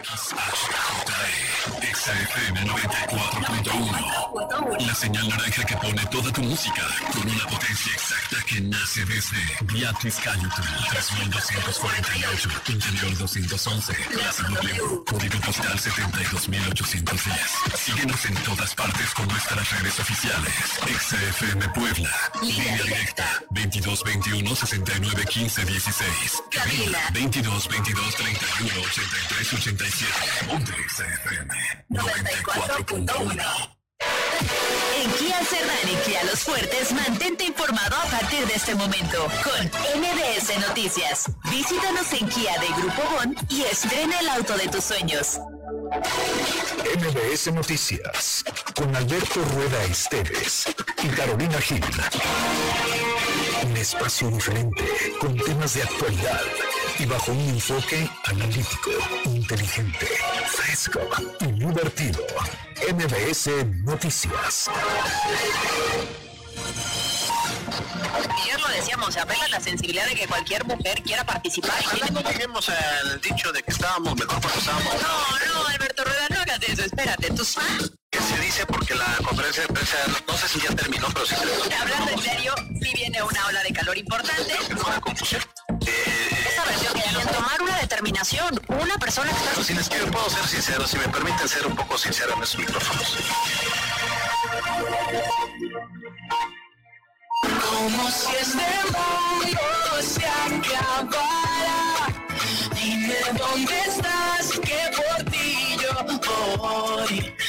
XHJE, XFM 94.1. La señal naranja que pone toda tu música con una potencia exacta que nace desde Beatriz Caliton, 3248, Interior 211, Plaza W, Código Postal 72810. Síguenos en todas partes con nuestras redes oficiales. XFM Puebla, línea directa, 2221 69 15 16. Cabina 22 22 31 83 87. Ponte XFM 94.1. En Kia Cerdán y Kia Los Fuertes, mantente informado a partir de este momento con MBS Noticias. Visítanos en Kia de Grupo Bon y estrena el auto de tus sueños. MBS Noticias con Alberto Rueda Esteves y Carolina Gil. Un espacio diferente con temas de actualidad y bajo un enfoque analítico, inteligente, fresco y divertido. MBS Noticias. Ayer lo decíamos, se apela la sensibilidad de que cualquier mujer quiera participar. No dijimos el dicho de que estábamos mejor cuando estábamos. No, no, Alberto Rueda, no hagas eso, espérate, tú Que se dice porque la conferencia de prensa, no sé si ya terminó, pero sí se Hablando en serio, sí viene una ola de calor importante. Una confusión. Determinación, una persona que está... Si les quiero, puedo ser sincero, si me permiten ser un poco sincero en esos micrófonos. Como si este mundo se acabara. Dime dónde estás, que por ti yo voy.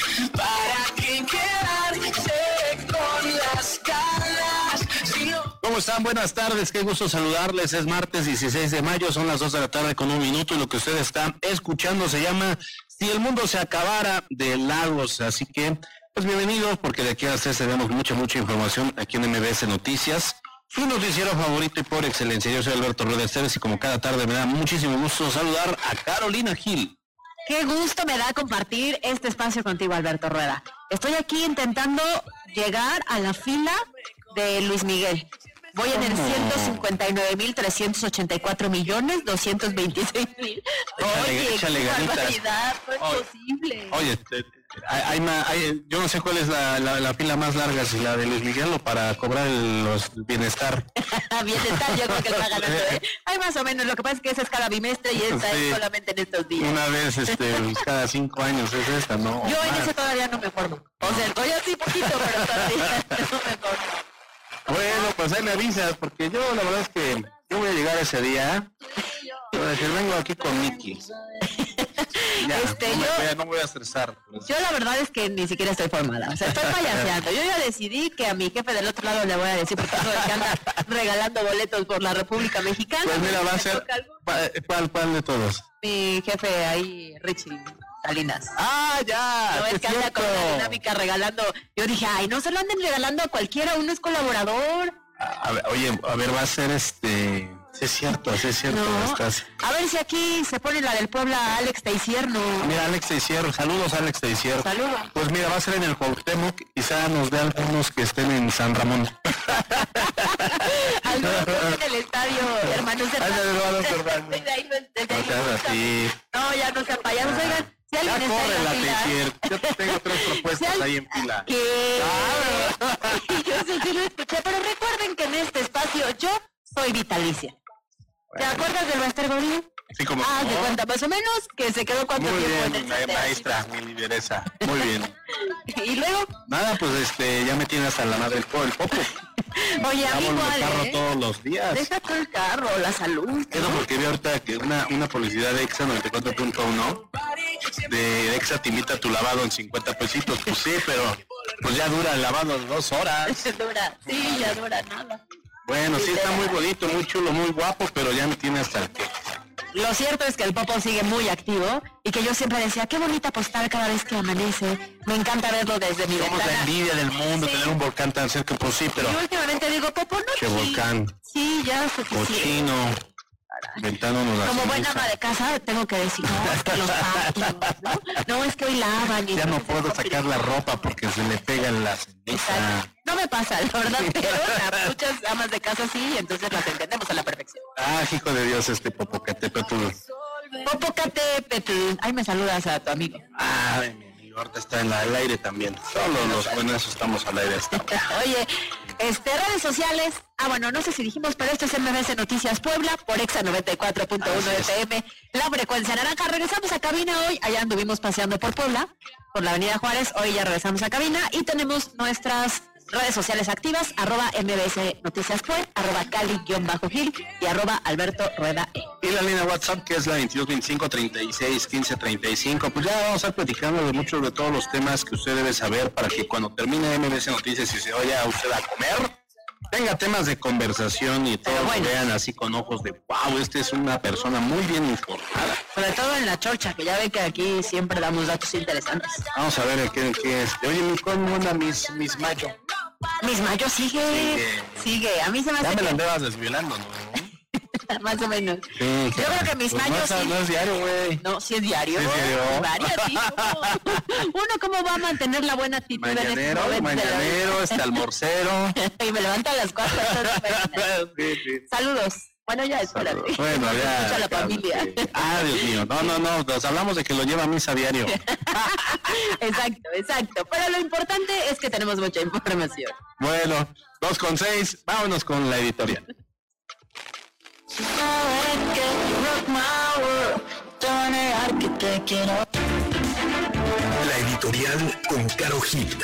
¿Cómo están? Buenas tardes, qué gusto saludarles. Es martes 16 de mayo, son las 2 de la tarde con un minuto y lo que ustedes están escuchando se llama Si el mundo se acabara de Lagos. Así que, pues bienvenidos porque de aquí a ustedes tenemos mucha, mucha información aquí en MBS Noticias. Su noticiero favorito y por excelencia. Yo soy Alberto Rueda Esteves y como cada tarde me da muchísimo gusto saludar a Carolina Gil. Qué gusto me da compartir este espacio contigo, Alberto Rueda. Estoy aquí intentando llegar a la fila de Luis Miguel. Voy en el 159.384 millones 226 mil. Oye, échale qué barbaridad, no es Oye, posible. Oye, hay, hay yo no sé cuál es la, la- la fila más larga, si la de Luis Miguel o para cobrar el los bienestar. Bienestar, yo creo que lo ganando. ¿eh? Hay más o menos, lo que pasa es que esa es cada bimestre y esta Sí. es solamente en estos días. Una vez este, pues, cada cinco años es esta, ¿no? Yo en ese todavía no me formo. O sea, estoy así poquito, pero todavía no me formo. Bueno, pues ahí me avisas, porque yo la verdad es que yo voy a llegar ese día. Voy a decir, vengo aquí con Nicky. Ya, Este, no, me yo- voy a, no me voy a estresar. Yo la verdad es que ni siquiera estoy formada. O sea, estoy payaseando. Yo ya decidí que a mi jefe del otro lado le voy a decir, porque eso de que anda regalando boletos por la República Mexicana. Pues mira, va a ser. toca algo. ¿Cuál, cuál, cuál de todos? Mi jefe ahí, Richie Salinas. ¡Ah, ya! No es que anda con una dinámica regalando. Yo dije, ay, no se lo anden regalando a cualquiera, uno es colaborador. A ver, oye, a ver, va a ser este. Sí, es cierto, sí, es cierto. No. Estás. A ver si aquí se pone la del Puebla Alex Teisierno. Mira, Alex Teisier, saludos Alex Teisier. Saludos. Pues mira, va a ser en el Cuauhtémoc, quizá nos vean algunos que estén en San Ramón. Algunos en el estadio, hermanos de Ay, hermanos Hermanos. Desde ahí no- No ahí no está. así. No, ya no payasos. Oigan, si Ya corre la. Teisier. Yo te tengo tres propuestas ahí en fila. ¿Qué? Yo sé que lo escuché, pero recuerden que en este espacio yo soy vitalicia. ¿Te acuerdas del Master Gordillo? Sí, como Ah, de no. cuenta más o menos que se quedó cuánto Muy tiempo bien, en el ma- maestra, mi lideresa. Muy bien. Y luego, Nada, pues este, ya me tienes hasta la madre del po- el popo. oye, a mí el igual, carro ¿eh? todos los días. Deja todo el carro, la salud. Eso porque vi ahorita que una, una publicidad de Exa 94.1 de Exa te invita a tu lavado en 50 pesitos. Pues sí, pero pues ya dura el lavado dos horas. dura, sí, ya dura nada. Bueno, sí está muy bonito, muy chulo, muy guapo, pero ya me tiene hasta el que. Lo cierto es que el Popo sigue muy activo y que yo siempre decía, qué bonita postal cada vez que amanece. Me encanta verlo desde mi Somos la ventana. envidia del mundo, Sí. tener un volcán tan cerca, pues sí, pero Y últimamente digo, Popo, no Qué volcán. Sí, ya suficiente. cochino, ventándonos la Como buena ama de casa, tengo que decir, no, es que los patios, ¿no? No, es que hoy lavan. y Ya no puedo sacar la ropa porque se le pega en la ceniza. Exacto. No me pasa, la verdad, pero muchas amas de casa sí, entonces las entendemos a la perfección. Ah, hijo de Dios, este Popocatépetl. Popocatépetl. Ahí me saludas a tu amigo. Ay, mi amigo, ahorita está en la- al aire también. Solo los buenos estamos al aire. Oye, este, redes sociales. Ah, bueno, no sé si dijimos, pero esto es MBS Noticias Puebla por Exa 94.1 FM. La frecuencia naranja. Regresamos a cabina hoy. Allá anduvimos paseando por Puebla, por la Avenida Juárez. Hoy ya regresamos a cabina y tenemos nuestras redes sociales activas, arroba MBS Noticias Pue, arroba Cali-Gil y arroba Alberto Rueda E. Y la línea WhatsApp que es la 22 25 36 15 35. Pues ya vamos a estar platicando de muchos de todos los temas que usted debe saber para que cuando termine MBC Noticias y se vaya usted a comer, tenga temas de conversación y todos bueno. lo vean así con ojos de wow, este es una persona muy bien informada. Sobre todo en la chorcha, que ya ven que aquí siempre damos datos interesantes. Vamos a ver qué, qué es. Oye, ¿cómo anda mis, mis mayo? Mis mayo sigue, sigue. A mí se me Ya hace me lo que andabas desviolando, ¿no? más o menos. Sí, Yo creo que mis pues no mayos es- sí. No es diario, güey. No, es diario. ¿Sí es diario? Variativo. Uno cómo va a mantener la buena actitud estos Mañanero, vida? mañanero, este almorcero. y me levanto a las cuatro. entonces, Sí, sí. Saludos. Bueno, ya espérate. Bueno, ya. Escucha a la familia. sí. Ah, Dios mío. No, no, no. Nos hablamos de que lo lleva a misa diario. exacto, exacto. Pero lo importante es que tenemos mucha información. Bueno, dos con seis. Vámonos con la editorial. La editorial con Caro Gil.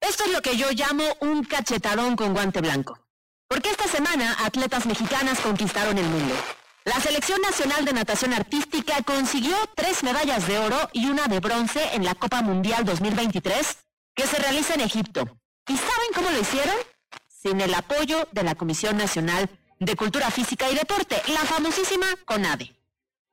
Esto es lo que yo llamo un cachetadón con guante blanco. Porque esta semana atletas mexicanas conquistaron el mundo. La Selección Nacional de Natación Artística consiguió tres medallas de oro y una de bronce en la Copa Mundial 2023 que se realiza en Egipto. ¿Y saben cómo lo hicieron? Sin el apoyo de la Comisión Nacional de Cultura Física y Deporte, la famosísima CONADE.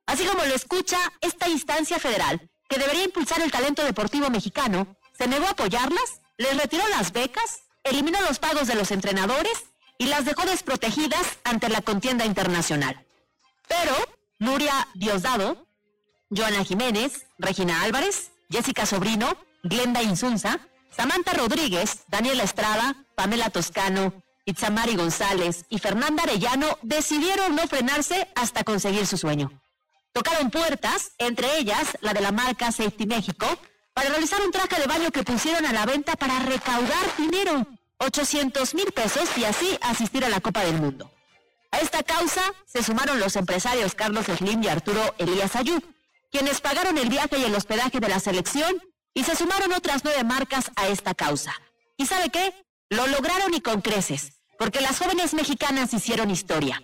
Así como lo escucha, esta instancia federal, que debería impulsar el talento deportivo mexicano, se negó a apoyarlas, les retiró las becas, eliminó los pagos de los entrenadores y las dejó desprotegidas ante la contienda internacional. Pero Nuria Diosdado, Joana Jiménez, Regina Álvarez, Jessica Sobrino, Glenda Insunza, Samantha Rodríguez, Daniela Estrada, Pamela Toscano, Itzamari González y Fernanda Arellano decidieron no frenarse hasta conseguir su sueño. Tocaron puertas, entre ellas la de la marca Safety México, para realizar un traje de baño que pusieron a la venta para recaudar dinero, 800 mil pesos y así asistir a la Copa del Mundo. A esta causa se sumaron los empresarios Carlos Slim y Arturo Elías Ayú, quienes pagaron el viaje y el hospedaje de la selección y se sumaron otras nueve marcas a esta causa. ¿Y sabe qué? Lo lograron y con creces, porque las jóvenes mexicanas hicieron historia.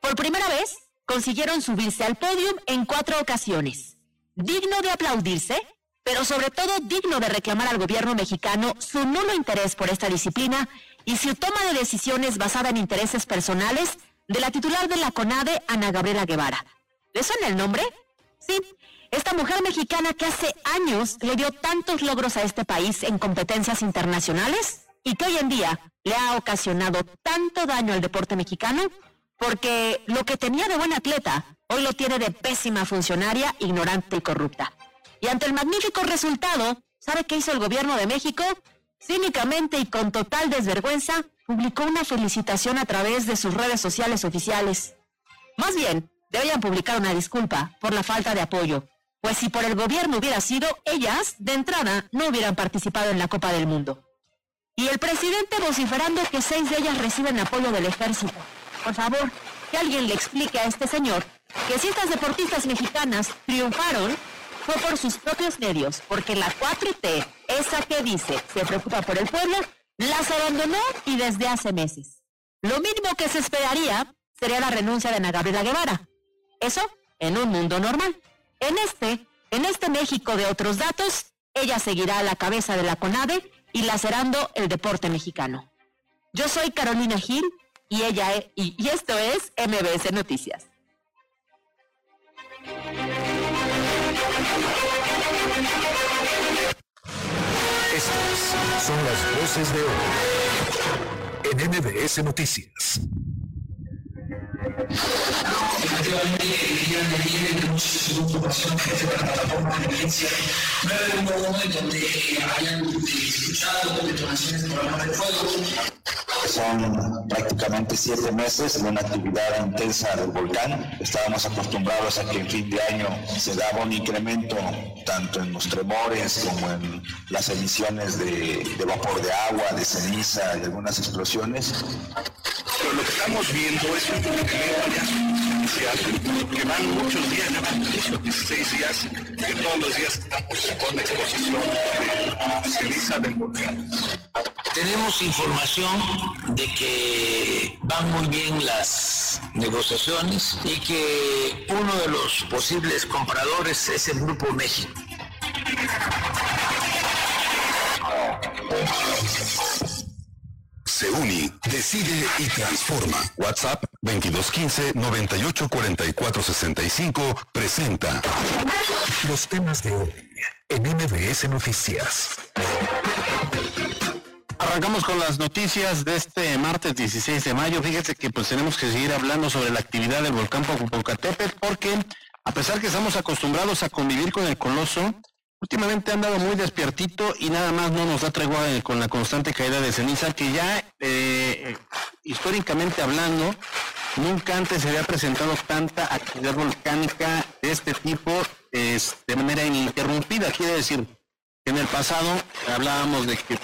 Por primera vez, consiguieron subirse al podium en cuatro ocasiones. Digno de aplaudirse, pero sobre todo digno de reclamar al gobierno mexicano su nulo interés por esta disciplina y su toma de decisiones basada en intereses personales de la titular de la CONADE, Ana Gabriela Guevara. ¿Le suena el nombre? Sí, esta mujer mexicana que hace años le dio tantos logros a este país en competencias internacionales y que hoy en día le ha ocasionado tanto daño al deporte mexicano porque lo que tenía de buena atleta hoy lo tiene de pésima funcionaria, ignorante y corrupta. Y ante el magnífico resultado, ¿sabe qué hizo el gobierno de México? Cínicamente y con total desvergüenza, publicó una felicitación a través de sus redes sociales oficiales. Más bien, deberían publicar una disculpa por la falta de apoyo, pues si por el gobierno hubiera sido, ellas, de entrada, no hubieran participado en la Copa del Mundo. Y el presidente vociferando que seis de ellas reciben apoyo del ejército. Por favor, que alguien le explique a este señor que si estas deportistas mexicanas triunfaron, fue por sus propios medios, porque la 4T, esa que dice se preocupa por el pueblo, las abandonó y desde hace meses. Lo mínimo que se esperaría sería la renuncia de Ana Gabriela Guevara. Eso en un mundo normal. En este, en este México de otros datos, ella seguirá a la cabeza de la CONADE y lacerando el deporte mexicano. Yo soy Carolina Gil y ella e- y, y esto es MBS Noticias. Estas son las voces de hoy en MBS Noticias. Efectivamente, querían venir en muchos ocupación jefe de la plataforma de violencia 911 en donde hayan escuchado detonaciones por arma de fuego. son prácticamente siete meses de una actividad intensa del volcán. Estábamos acostumbrados a que en fin de año se daba un incremento tanto en los tremores como en las emisiones de, vapor de agua, de ceniza y algunas explosiones. Pero lo que estamos viendo es un incremento que van muchos días, ya van 16 días, que todos los días estamos con exposición de ceniza del volcán. Tenemos información de que van muy bien las negociaciones y que uno de los posibles compradores es el Grupo México. Se une, decide y transforma. WhatsApp 2215 984465 presenta los temas de hoy en MBS Noticias. Arrancamos con las noticias de este martes 16 de mayo. Fíjense que pues tenemos que seguir hablando sobre la actividad del volcán Popocatépetl porque a pesar que estamos acostumbrados a convivir con el coloso, últimamente ha andado muy despiertito y nada más no nos da tregua con la constante caída de ceniza que ya eh, históricamente hablando nunca antes se había presentado tanta actividad volcánica de este tipo de manera ininterrumpida. Quiere decir que en el pasado hablábamos de que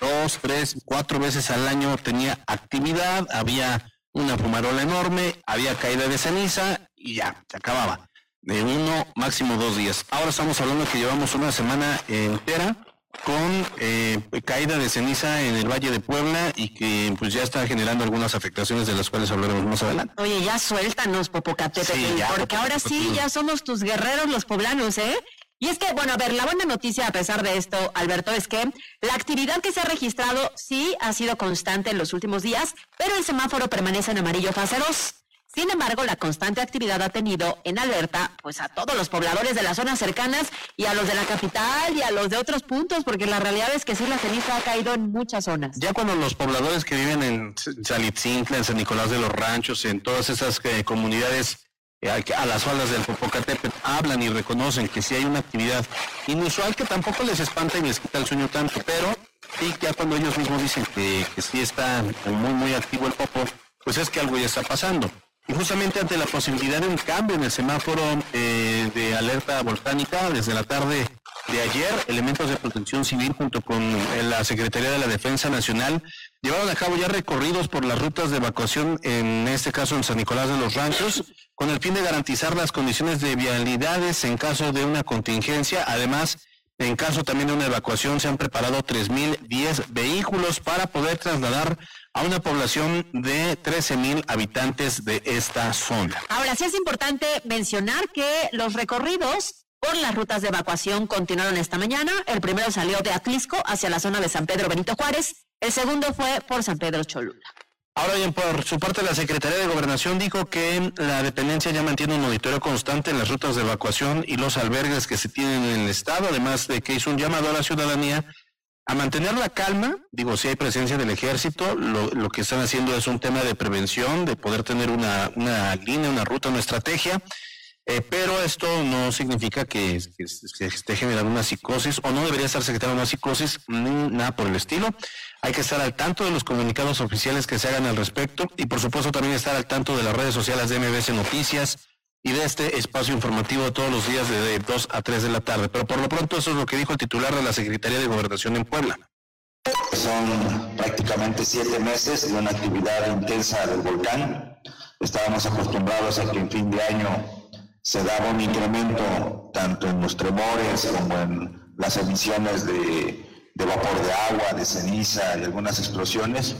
dos, tres, cuatro veces al año tenía actividad, había una fumarola enorme, había caída de ceniza y ya, se acababa. De uno, máximo dos días. Ahora estamos hablando que llevamos una semana entera con eh, caída de ceniza en el Valle de Puebla y que pues ya está generando algunas afectaciones de las cuales hablaremos más adelante. Oye, ya suéltanos, Popocatépetl, porque ahora sí, ya somos tus guerreros los poblanos, ¿eh? Y es que, bueno, a ver, la buena noticia a pesar de esto, Alberto, es que la actividad que se ha registrado sí ha sido constante en los últimos días, pero el semáforo permanece en amarillo fase 2. Sin embargo, la constante actividad ha tenido en alerta pues a todos los pobladores de las zonas cercanas y a los de la capital y a los de otros puntos, porque la realidad es que sí la ceniza ha caído en muchas zonas. Ya cuando los pobladores que viven en Salitzintla, en San Nicolás de los Ranchos, en todas esas eh, comunidades eh, a las faldas del Popocatépetl hablan y reconocen que si hay una actividad inusual que tampoco les espanta y les quita el sueño tanto, pero sí ya cuando ellos mismos dicen que, que sí está muy muy activo el Popo, pues es que algo ya está pasando. Y justamente ante la posibilidad de un cambio en el semáforo eh, de alerta volcánica, desde la tarde de ayer, elementos de protección civil junto con eh, la Secretaría de la Defensa Nacional llevaron a cabo ya recorridos por las rutas de evacuación, en este caso en San Nicolás de los Ranchos, con el fin de garantizar las condiciones de vialidades en caso de una contingencia. Además, en caso también de una evacuación, se han preparado 3.010 vehículos para poder trasladar a una población de 13.000 habitantes de esta zona. Ahora, sí es importante mencionar que los recorridos por las rutas de evacuación continuaron esta mañana. El primero salió de Atlisco hacia la zona de San Pedro Benito Juárez. El segundo fue por San Pedro Cholula. Ahora bien, por su parte, la Secretaría de Gobernación dijo que la dependencia ya mantiene un monitoreo constante en las rutas de evacuación y los albergues que se tienen en el Estado, además de que hizo un llamado a la ciudadanía a mantener la calma. Digo, si hay presencia del ejército, lo, que están haciendo es un tema de prevención, de poder tener una, una línea, una ruta, una estrategia. Eh, pero esto no significa que, esté generando una psicosis o no debería estarse generando una psicosis, ni nada por el estilo. Hay que estar al tanto de los comunicados oficiales que se hagan al respecto y por supuesto también estar al tanto de las redes sociales de MBC Noticias y de este espacio informativo todos los días de 2 a 3 de la tarde. Pero por lo pronto eso es lo que dijo el titular de la Secretaría de Gobernación en Puebla. Son prácticamente siete meses de una actividad intensa del volcán. Estábamos acostumbrados a que en fin de año se daba un incremento tanto en los tremores como en las emisiones de vapor de agua, de ceniza y algunas explosiones,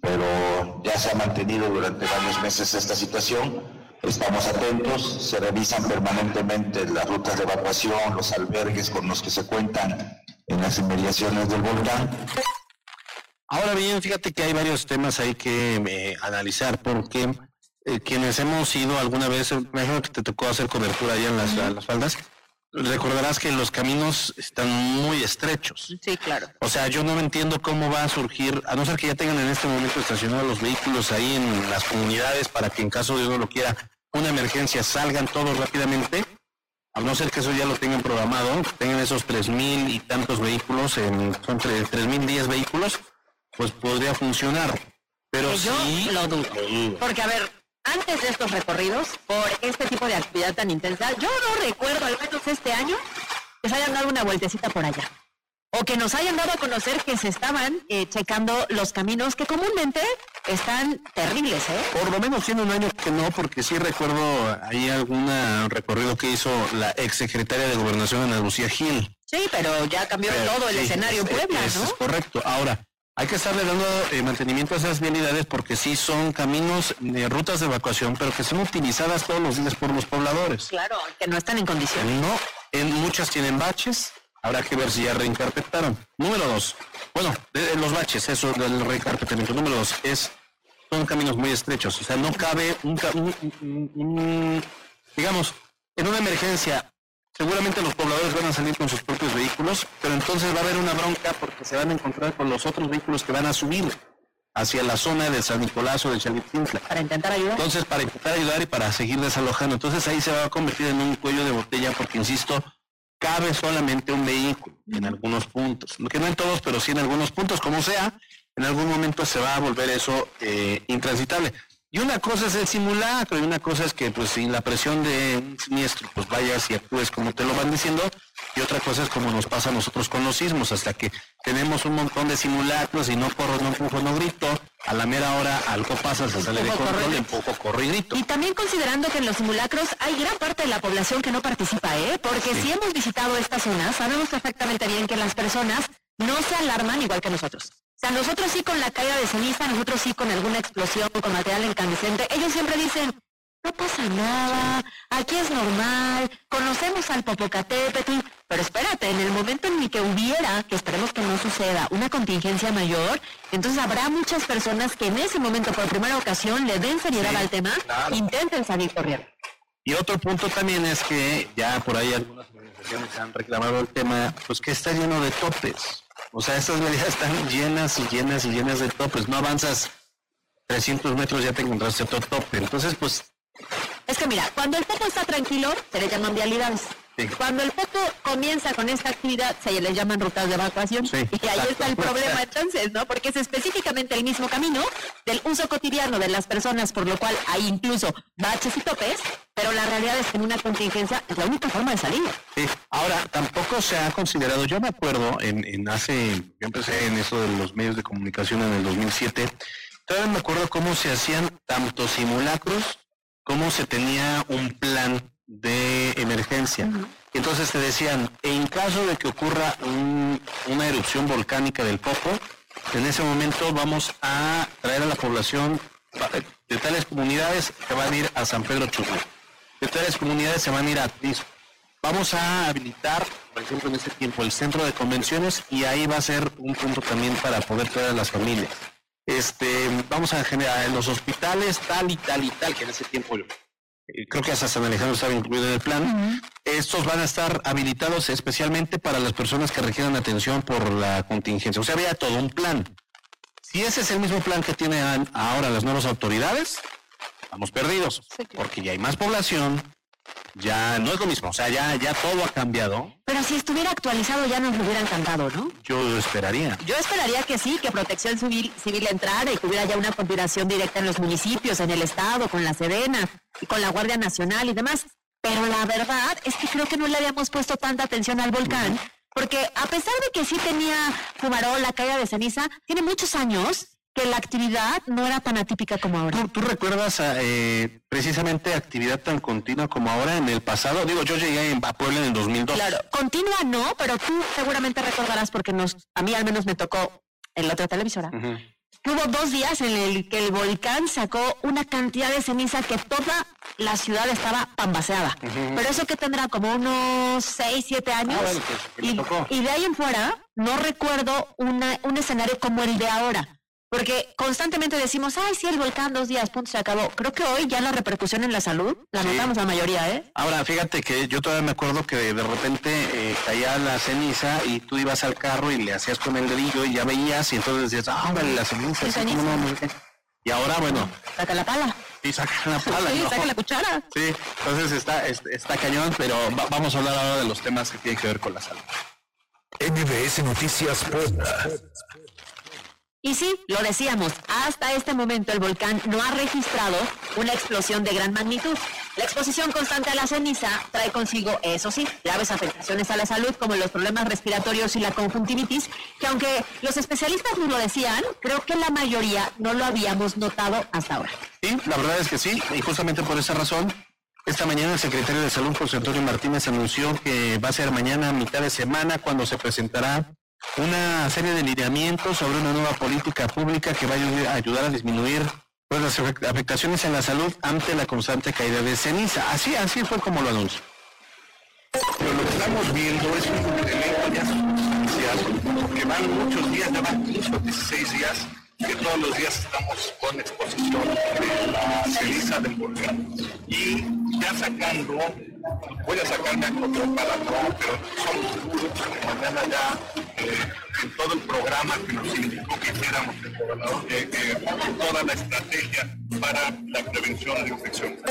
pero ya se ha mantenido durante varios meses esta situación. Estamos atentos, se revisan permanentemente las rutas de evacuación, los albergues con los que se cuentan en las inmediaciones del volcán. Ahora bien, fíjate que hay varios temas ahí que eh, analizar porque eh, quienes hemos ido alguna vez, me imagino que te tocó hacer cobertura allá en las, las faldas, recordarás que los caminos están muy estrechos. Sí, claro. O sea, yo no entiendo cómo va a surgir, a no ser que ya tengan en este momento estacionados los vehículos ahí en las comunidades para que en caso de uno lo quiera, una emergencia, salgan todos rápidamente. A no ser que eso ya lo tengan programado, tengan esos tres mil y tantos vehículos, en, son tres mil diez vehículos, pues podría funcionar. Pero yo sí, lo dudo. Porque, a ver, antes de estos recorridos, por este tipo de actividad tan intensa, yo no recuerdo, al menos este año, que se hayan dado una vueltecita por allá. O que nos hayan dado a conocer que se estaban eh, checando los caminos que comúnmente están terribles, ¿eh? Por lo menos tiene un año que no, porque sí recuerdo ahí algún recorrido que hizo la ex secretaria de Gobernación, Ana Lucía Gil. Sí, pero ya cambió Pero todo el sí, escenario en Puebla, es- ¿no? Es correcto. Ahora, hay que estarle dando eh, mantenimiento a esas vialidades porque sí son caminos, eh, rutas de evacuación, pero que son utilizadas todos los días por los pobladores. Claro, que no están en condiciones. No, en muchas tienen baches. Habrá que ver si ya reencarpetaron. Número dos. Bueno, de, de los baches, eso del reencarpetamiento. Número dos es son caminos muy estrechos. O sea, no cabe un, ca- un- un- un- digamos, en una emergencia, seguramente los pobladores van a salir con sus propios vehículos, pero entonces va a haber una bronca porque se van a encontrar con los otros vehículos que van a subir hacia la zona de San Nicolás o de Chalitzintla. Para intentar ayudar. Entonces, para intentar ayudar y para seguir desalojando. Entonces ahí se va a convertir en un cuello de botella porque, insisto, cabe solamente un vehículo en algunos puntos. Que no en todos, pero sí en algunos puntos, como sea, en algún momento se va a volver eso eh, intransitable. Y una cosa es el simulacro y una cosa es que pues sin la presión de un siniestro pues vayas y actúes como te lo van diciendo y otra cosa es como nos pasa a nosotros con los sismos hasta que tenemos un montón de simulacros y no corro, no empujo, no grito, a la mera hora algo pasa, se sale de control, empujo, corro y grito. Y también considerando que en los simulacros hay gran parte de la población que no participa, ¿eh? Porque si hemos visitado esta zona, sabemos perfectamente bien que las personas no se alarman igual que nosotros. Sea, nosotros sí con la caída de ceniza, nosotros sí con alguna explosión, con material incandescente, ellos siempre dicen, no pasa nada, aquí es normal, conocemos al Popocatépetl, pero espérate, en el momento en el que hubiera, que esperemos que no suceda, una contingencia mayor, entonces habrá muchas personas que en ese momento, por primera ocasión, le den seriedad Sí, al tema, claro. intenten salir corriendo. Y otro punto también es que ya por ahí algunas organizaciones han reclamado el tema, pues que está lleno de topes. O sea, estas medidas están llenas y llenas y llenas de topes. No avanzas 300 metros, ya te encontraste otro tope. Entonces, pues, Es que mira, cuando el popo está tranquilo, se le llaman vialidades. Sí. Cuando el popo comienza con esta actividad, se le llaman rutas de evacuación. Sí, y ahí está el problema entonces, ¿no? Porque es específicamente el mismo camino del uso cotidiano de las personas, por lo cual hay incluso baches y topes, pero la realidad es que en una contingencia es la única forma de salir. sí. Ahora, tampoco se ha considerado, yo me acuerdo, en, en hace, yo empecé en eso de los medios de comunicación en el 2007, todavía me acuerdo cómo se hacían tanto simulacros, cómo se tenía un plan de emergencia. Entonces te decían, en caso de que ocurra un- una erupción volcánica del Popo, en ese momento vamos a traer a la población de tales comunidades que van a ir a San Pedro Churro. De tales comunidades se van a ir a Atlisco. Vamos a habilitar, por ejemplo, en este tiempo, el centro de convenciones y ahí va a ser un punto también para poder traer a las familias. Este, vamos a generar en los hospitales tal y tal y tal, que en ese tiempo yo creo que hasta San Alejandro estaba incluido en el plan. Estos van a estar habilitados especialmente para las personas que requieran atención por la contingencia. O sea, había todo un plan. Si ese es el mismo plan que tienen ahora las nuevas autoridades, estamos perdidos, porque ya hay más población, ya no es lo mismo, o sea, ya, ya todo ha cambiado. Pero si estuviera actualizado ya nos lo hubiera encantado, ¿no? Yo esperaría. Yo esperaría que sí, que Protección Civil, civil entrara y que hubiera ya una coordinación directa en los municipios, en el Estado, con la Sedena, y con la Guardia Nacional y demás. Pero la verdad es que creo que no le habíamos puesto tanta atención al volcán, porque a pesar de que sí tenía fumarola, caída de ceniza, tiene muchos años que la actividad no era tan atípica como ahora. ¿Tú, tú recuerdas eh, precisamente actividad tan continua como ahora en el pasado? Digo, yo llegué en- a Puebla en el 2002. Claro, continua no, pero tú seguramente recordarás porque nos, a mí al menos me tocó en la otra televisora. Hubo dos días en el que el volcán sacó una cantidad de ceniza que toda la ciudad estaba pambaseada. Pero eso que tendrá como unos 6, 7 años. Ah, bueno, pues, que y de ahí en fuera no recuerdo una, un escenario como el de ahora. Porque constantemente decimos, ay, sí, el volcán, dos días, punto, se acabó. Creo que hoy ya la repercusión en la salud la Sí. notamos la mayoría, ¿eh? Ahora, fíjate que yo todavía me acuerdo que de repente eh, caía la ceniza y tú ibas al carro y le hacías con el dedillo y ya veías y entonces decías, ah, vale, la ceniza. Sí, cómo no, no sé qué". Y ahora, bueno, Saca la pala. sí, sacan la pala, sí, ¿no? saca la cuchara. Sí, entonces está, es- está cañón, pero va- vamos a hablar ahora de los temas que tienen que ver con la salud. MBS Noticias Puebla. Y sí, lo decíamos, hasta este momento el volcán no ha registrado una explosión de gran magnitud. La exposición constante a la ceniza trae consigo, eso sí, graves afectaciones a la salud como los problemas respiratorios y la conjuntivitis, que aunque los especialistas nos lo decían, creo que la mayoría no lo habíamos notado hasta ahora. Sí, la verdad es que sí, y justamente por esa razón, esta mañana el secretario de Salud, José Antonio Martínez, anunció que va a ser mañana mitad de semana cuando se presentará una serie de lineamientos sobre una nueva política pública que va a ayudar a disminuir pues, las afectaciones en la salud ante la constante caída de ceniza. Así, así fue como lo anunció. Pero lo que estamos viendo es un incremento ya que van muchos días, ya van 15 o 16 días, que todos los días estamos con exposición de la ceniza del volcán. Y ya sacando, voy a sacarme a otro para no, pero somos seguros que mañana ya eh, en todo el programa que nos indicó que hiciéramos el eh, eh, toda la estrategia para la prevención de infecciones.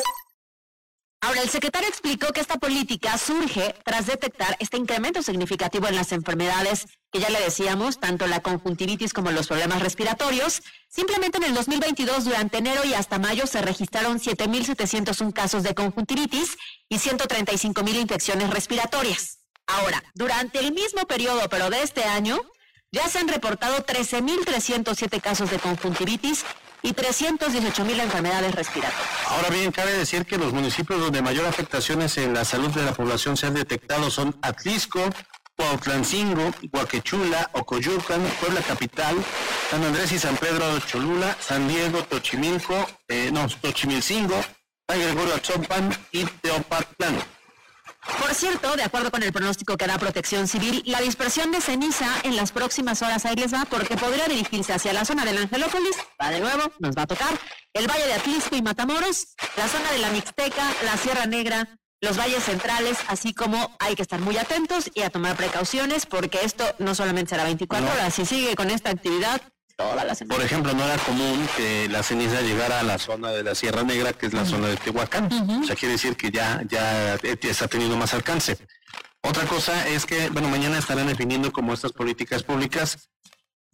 Ahora, el secretario explicó que esta política surge tras detectar este incremento significativo en las enfermedades que ya le decíamos, tanto la conjuntivitis como los problemas respiratorios. Simplemente en el 2022, durante enero y hasta mayo, se registraron 7.701 casos de conjuntivitis y 135.000 infecciones respiratorias. Ahora, durante el mismo periodo, pero de este año, ya se han reportado 13.307 casos de conjuntivitis y 318 mil enfermedades respiratorias. Ahora bien, cabe decir que los municipios donde mayor afectaciones en la salud de la población se han detectado son Atlisco, Cuautlancingo, Guaquechula, Ocoyucan, Puebla Capital, San Andrés y San Pedro de Cholula, San Diego, Tochimilco, eh, no, Tochimilcingo, San Gregorio Achopan y Teopatlán. Por cierto, de acuerdo con el pronóstico que da Protección Civil, la dispersión de ceniza en las próximas horas ahí les va porque podría dirigirse hacia la zona del Angelópolis, va de nuevo, nos va a tocar, el Valle de Atlisco y Matamoros, la zona de la Mixteca, la Sierra Negra, los valles centrales, así como hay que estar muy atentos y a tomar precauciones porque esto no solamente será 24 horas, si sigue con esta actividad, por ejemplo, no era común que la ceniza llegara a la zona de la Sierra Negra, que es la zona de Tehuacán. O sea, quiere decir que ya, ya está teniendo más alcance. Otra cosa es que, bueno, mañana estarán definiendo como estas políticas públicas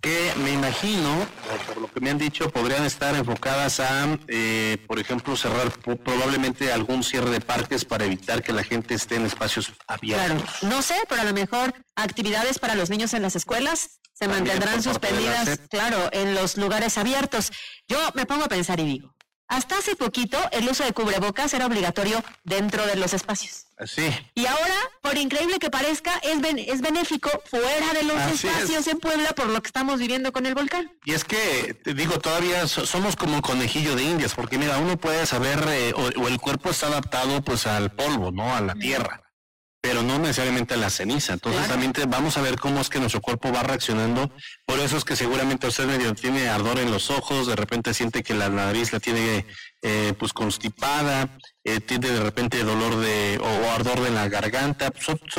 que me imagino, por lo que me han dicho, podrían estar enfocadas a, eh, por ejemplo, cerrar probablemente algún cierre de parques para evitar que la gente esté en espacios abiertos. Claro, no sé, pero a lo mejor actividades para los niños en las escuelas se mantendrán suspendidas, claro, en los lugares abiertos. Yo me pongo a pensar y digo, hasta hace poquito el uso de cubrebocas era obligatorio dentro de los espacios. Sí. Y ahora, por increíble que parezca, es, es benéfico fuera de los espacios en Puebla por lo que estamos viviendo con el volcán. Y es que, te digo, todavía somos como un conejillo de indias, porque mira, uno puede saber, eh, o, el cuerpo está adaptado pues al polvo, ¿no? A la tierra pero no necesariamente a la ceniza. Entonces también vamos a ver cómo es que nuestro cuerpo va reaccionando. Por eso es que seguramente usted medio tiene ardor en los ojos, de repente siente que la nariz la tiene eh, pues constipada, eh, tiene de repente dolor de o, ardor de la garganta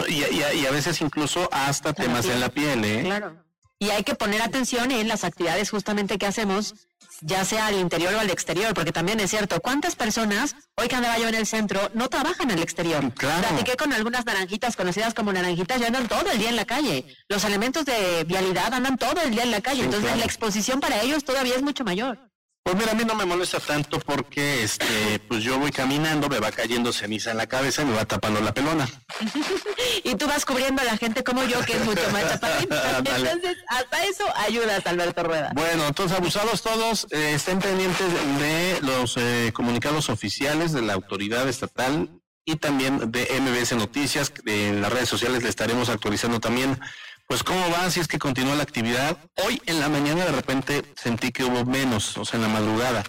y, y, a veces incluso hasta temas en la piel. ¿eh? Claro. Y hay que poner atención en las actividades justamente que hacemos ya sea al interior o al exterior, porque también es cierto, ¿cuántas personas hoy que andaba yo en el centro no trabajan en el exterior? Claro. Platiqué con algunas naranjitas conocidas como naranjitas, ya andan todo el día en la calle. Los elementos de vialidad andan todo el día en la calle, entonces la exposición para ellos todavía es mucho mayor. Pues mira, a mí no me molesta tanto porque este, pues yo voy caminando, me va cayendo ceniza en la cabeza y me va tapando la pelona. y tú vas cubriendo a la gente como yo, que es mucho más chaparrito. entonces, hasta eso ayudas, Alberto Rueda. Bueno, entonces abusados todos, eh, estén pendientes de los eh, comunicados oficiales de la autoridad estatal y también de MBS Noticias. En las redes sociales le estaremos actualizando también pues cómo va, si es que continúa la actividad. Hoy en la mañana de repente sentí que hubo menos, o sea, en la madrugada.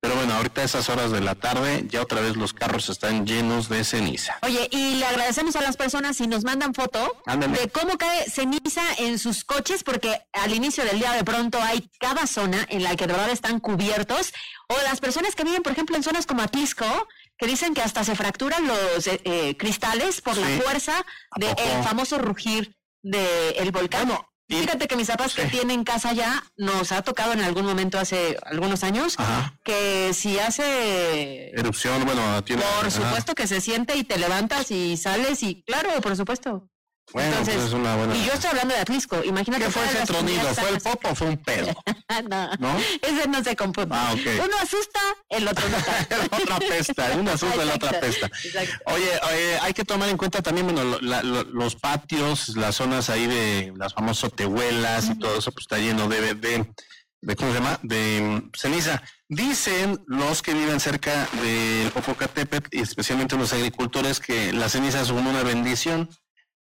Pero bueno, ahorita a esas horas de la tarde ya otra vez los carros están llenos de ceniza. Oye, y le agradecemos a las personas si nos mandan foto de cómo cae ceniza en sus coches, porque al inicio del día de pronto hay cada zona en la que de verdad están cubiertos. O las personas que viven, por ejemplo, en zonas como Atisco, que dicen que hasta se fracturan los eh, eh, cristales por la fuerza del famoso rugir del el volcán. Fíjate que mis papás que tienen casa ya nos ha tocado en algún momento hace algunos años que si hace erupción, bueno, tiene Por supuesto que se siente y te levantas y sales y claro, por supuesto. Bueno, Entonces, pues es una buena. Y yo estoy hablando de Atlisco. Imagínate ¿Qué fue ese tronido? ¿Fue el tan- pop o fue un pedo? no, ¿No? ese no se confunde. Ah, ok. Uno asusta, el otro no tanto. la otra pesta, una asusta, la otra Exacto, pesta. exacto. Oye, oye, hay que tomar en cuenta también, bueno, la- lo- los patios, las zonas ahí de las famosas tehuelas y todo eso, pues está lleno de, de, de ¿cómo se llama? De mm, ceniza. Dicen los que viven cerca del Popocatépetl, y especialmente los agricultores, que la ceniza es como una bendición,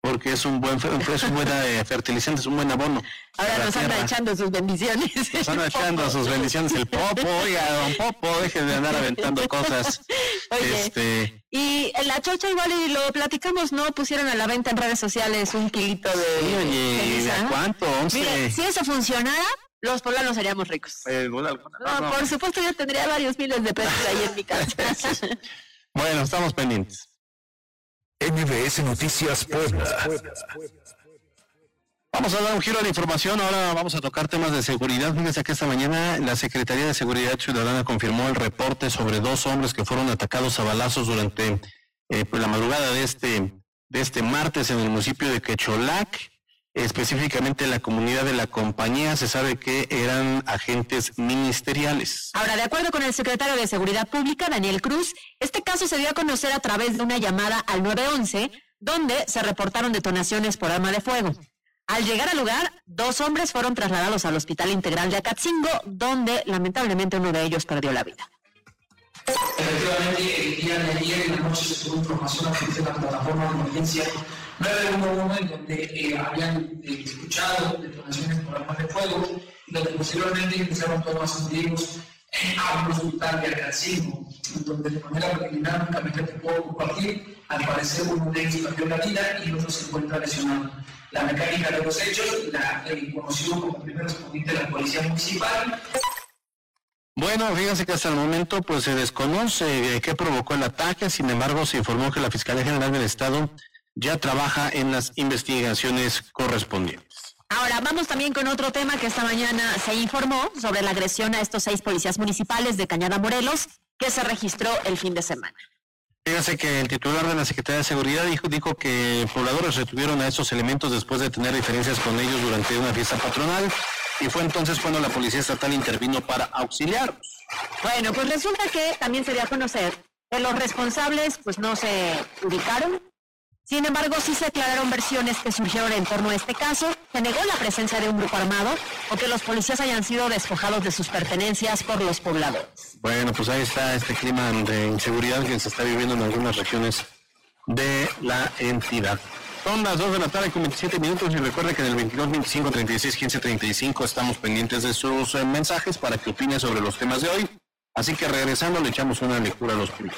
porque es un buen, es un buen eh, fertilizante, es un buen abono. Ahora nos anda echando sus bendiciones. Nos anda echando sus bendiciones el Popo, oiga, don Popo, deje de andar aventando cosas. Oye, Este, y en la chocha igual y lo platicamos, ¿no? Pusieron a la venta en redes sociales un kilito de Sí, oye, ¿y de ceniza. a cuánto? Once. Mire, si eso funcionara, los poblanos seríamos ricos. Eh, no. por supuesto yo tendría varios miles de pesos ahí en mi casa. Bueno, estamos pendientes. MBS Noticias Puebla. Vamos a dar un giro a la información. Ahora vamos a tocar temas de seguridad. Fíjense que esta mañana la Secretaría de Seguridad Ciudadana confirmó el reporte sobre dos hombres que fueron atacados a balazos durante eh, pues, la madrugada de este, de este martes en el municipio de Quecholac. Específicamente en la comunidad de la compañía se sabe que eran agentes ministeriales. Ahora, de acuerdo con el secretario de Seguridad Pública, Daniel Cruz, este caso se dio a conocer a través de una llamada al 911, donde se reportaron detonaciones por arma de fuego. Al llegar al lugar, dos hombres fueron trasladados al Hospital Integral de Acatzingo, donde lamentablemente uno de ellos perdió la vida. Efectivamente, el día de ayer en la noche se tuvo información a través de la plataforma de emergencia 911 en donde eh, habían eh, escuchado detonaciones por armas de fuego y donde posteriormente iniciaron tomas activos a un hospital de en donde de manera preliminar únicamente te puedo compartir, al parecer uno de ellos perdió la vida y el otro se encuentra lesionado. La mecánica de los hechos la eh, conoció como primer respondiente de la Policía Municipal Bueno, fíjense que hasta el momento pues se desconoce eh, qué provocó el ataque, sin embargo se informó que la Fiscalía General del Estado ya trabaja en las investigaciones correspondientes. Ahora, vamos también con otro tema que esta mañana se informó sobre la agresión a estos seis policías municipales de Cañada Morelos, que se registró el fin de semana. Fíjense que el titular de la Secretaría de Seguridad dijo, dijo que pobladores retuvieron a estos elementos después de tener diferencias con ellos durante una fiesta patronal y fue entonces cuando la Policía Estatal intervino para auxiliarlos. Bueno, pues resulta que también se dio a conocer que los responsables pues no se ubicaron. Sin embargo, sí se aclararon versiones que surgieron en torno a este caso. Se negó la presencia de un grupo armado o que los policías hayan sido despojados de sus pertenencias por los pobladores. Bueno, pues ahí está este clima de inseguridad que se está viviendo en algunas regiones de la entidad. Son las 2 de la tarde con 27 minutos y recuerde que en el 22, 25, 36, 15, 35 estamos pendientes de sus eh, mensajes para que opine sobre los temas de hoy. Así que regresando le echamos una lectura a los tuyos.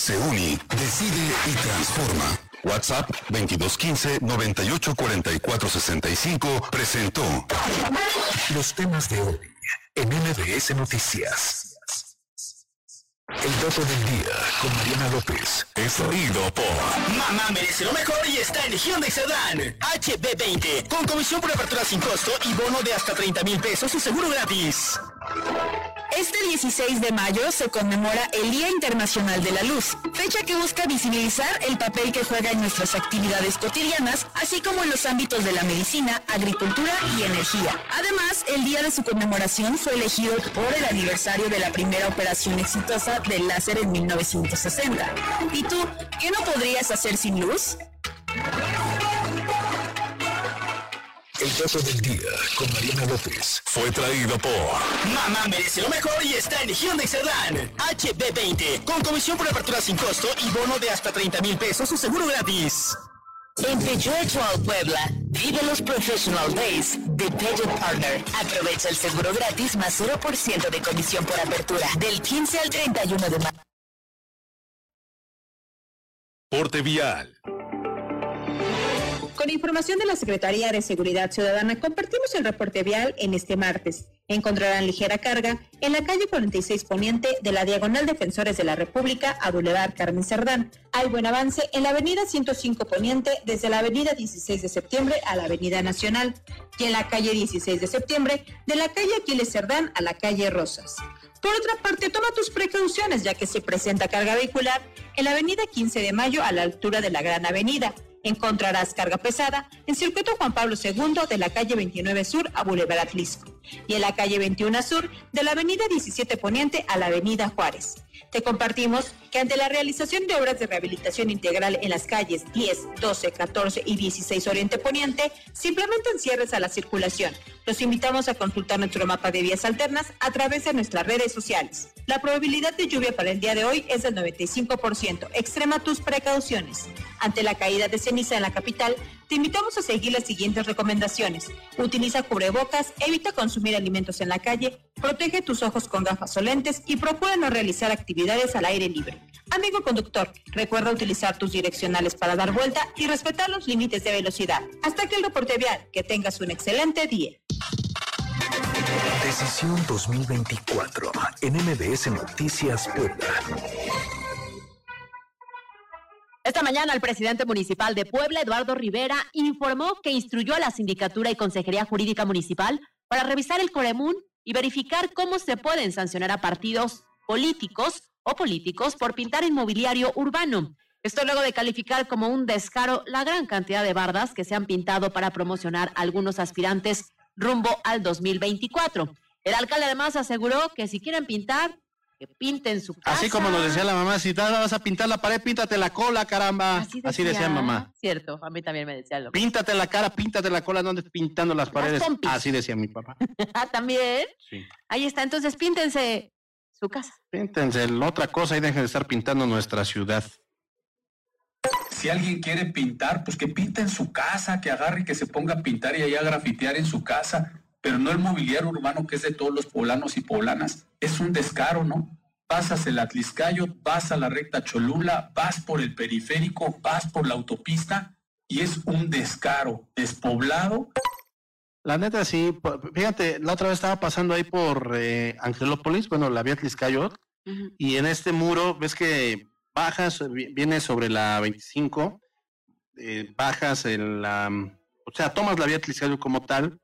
Se une, decide y transforma. WhatsApp 2215-984465 presentó Los temas de hoy en MBS Noticias. El dato del día con Mariana López. es traído por Mamá merece lo mejor y está en Hyundai Sedan. HB20, con comisión por apertura sin costo y bono de hasta 30 mil pesos y seguro gratis. Este 16 de mayo se conmemora el Día Internacional de la Luz, fecha que busca visibilizar el papel que juega en nuestras actividades cotidianas, así como en los ámbitos de la medicina, agricultura y energía. Además, el día de su conmemoración fue elegido por el aniversario de la primera operación exitosa del láser en 1960. ¿Y tú, qué no podrías hacer sin luz? El dato del día con Mariana López. fue traído por Mamá merece lo mejor y está en Hyundai Sedan. HB20, con comisión por apertura sin costo y bono de hasta 30 mil pesos y seguro gratis. En Peugeot Puebla, vive los Professional Days de Peugeot Partner. Aprovecha el seguro gratis más 0% de comisión por apertura del 15 al 31 de mayo. Porte Vial. Con información de la Secretaría de Seguridad Ciudadana, compartimos el reporte vial en este martes. Encontrarán ligera carga en la calle 46 Poniente de la Diagonal Defensores de la República a Boulevard Carmen Cerdán. Hay buen avance en la avenida 105 Poniente desde la avenida 16 de septiembre a la avenida Nacional y en la calle 16 de septiembre de la calle Aquiles Cerdán a la calle Rosas. Por otra parte, toma tus precauciones ya que se presenta carga vehicular en la avenida 15 de Mayo a la altura de la Gran Avenida. Encontrarás carga pesada en circuito Juan Pablo II de la calle 29 Sur a Boulevard Atlisco y en la calle 21 Sur de la avenida 17 Poniente a la avenida Juárez. Te compartimos que ante la realización de obras de rehabilitación integral en las calles 10, 12, 14 y 16 Oriente Poniente, simplemente encierres a la circulación. Los invitamos a consultar nuestro mapa de vías alternas a través de nuestras redes sociales. La probabilidad de lluvia para el día de hoy es del 95%. Extrema tus precauciones. Ante la caída de ceniza en la capital, te invitamos a seguir las siguientes recomendaciones. Utiliza cubrebocas, evita consumir alimentos en la calle, protege tus ojos con gafas o lentes y procura no realizar actividades al aire libre. Amigo conductor, recuerda utilizar tus direccionales para dar vuelta y respetar los límites de velocidad. Hasta aquí el reporte vial. Que tengas un excelente día. Decisión 2024 en MBS Noticias Puebla. Esta mañana el presidente municipal de Puebla, Eduardo Rivera, informó que instruyó a la Sindicatura y Consejería Jurídica Municipal para revisar el Coremún y verificar cómo se pueden sancionar a partidos políticos o políticos por pintar inmobiliario urbano. Esto luego de calificar como un descaro la gran cantidad de bardas que se han pintado para promocionar a algunos aspirantes rumbo al 2024. El alcalde además aseguró que si quieren pintar, que pinten su casa. Así como nos decía la mamá, si vas a pintar la pared, píntate la cola, caramba. Así decía, mamá. Cierto, a mí también me decía lo Píntate la cara, píntate la cola, no andes pintando las paredes. Así decía mi papá. ah, también. Sí. Ahí está, entonces píntense su casa. Píntense otra cosa y dejen de estar pintando nuestra ciudad. Si alguien quiere pintar, pues que pinte en su casa, que agarre y que se ponga a pintar y allá a grafitear en su casa pero no el mobiliario urbano que es de todos los poblanos y poblanas. Es un descaro, ¿no? Pasas el Atliscayo, vas a la recta Cholula, vas por el periférico, vas por la autopista y es un descaro, despoblado. La neta sí, fíjate, la otra vez estaba pasando ahí por eh, Angelópolis, bueno, la vía Atliscayo, y en este muro ves que bajas, vienes sobre la 25, eh, bajas en la, o sea, tomas la vía Atliscayo como tal,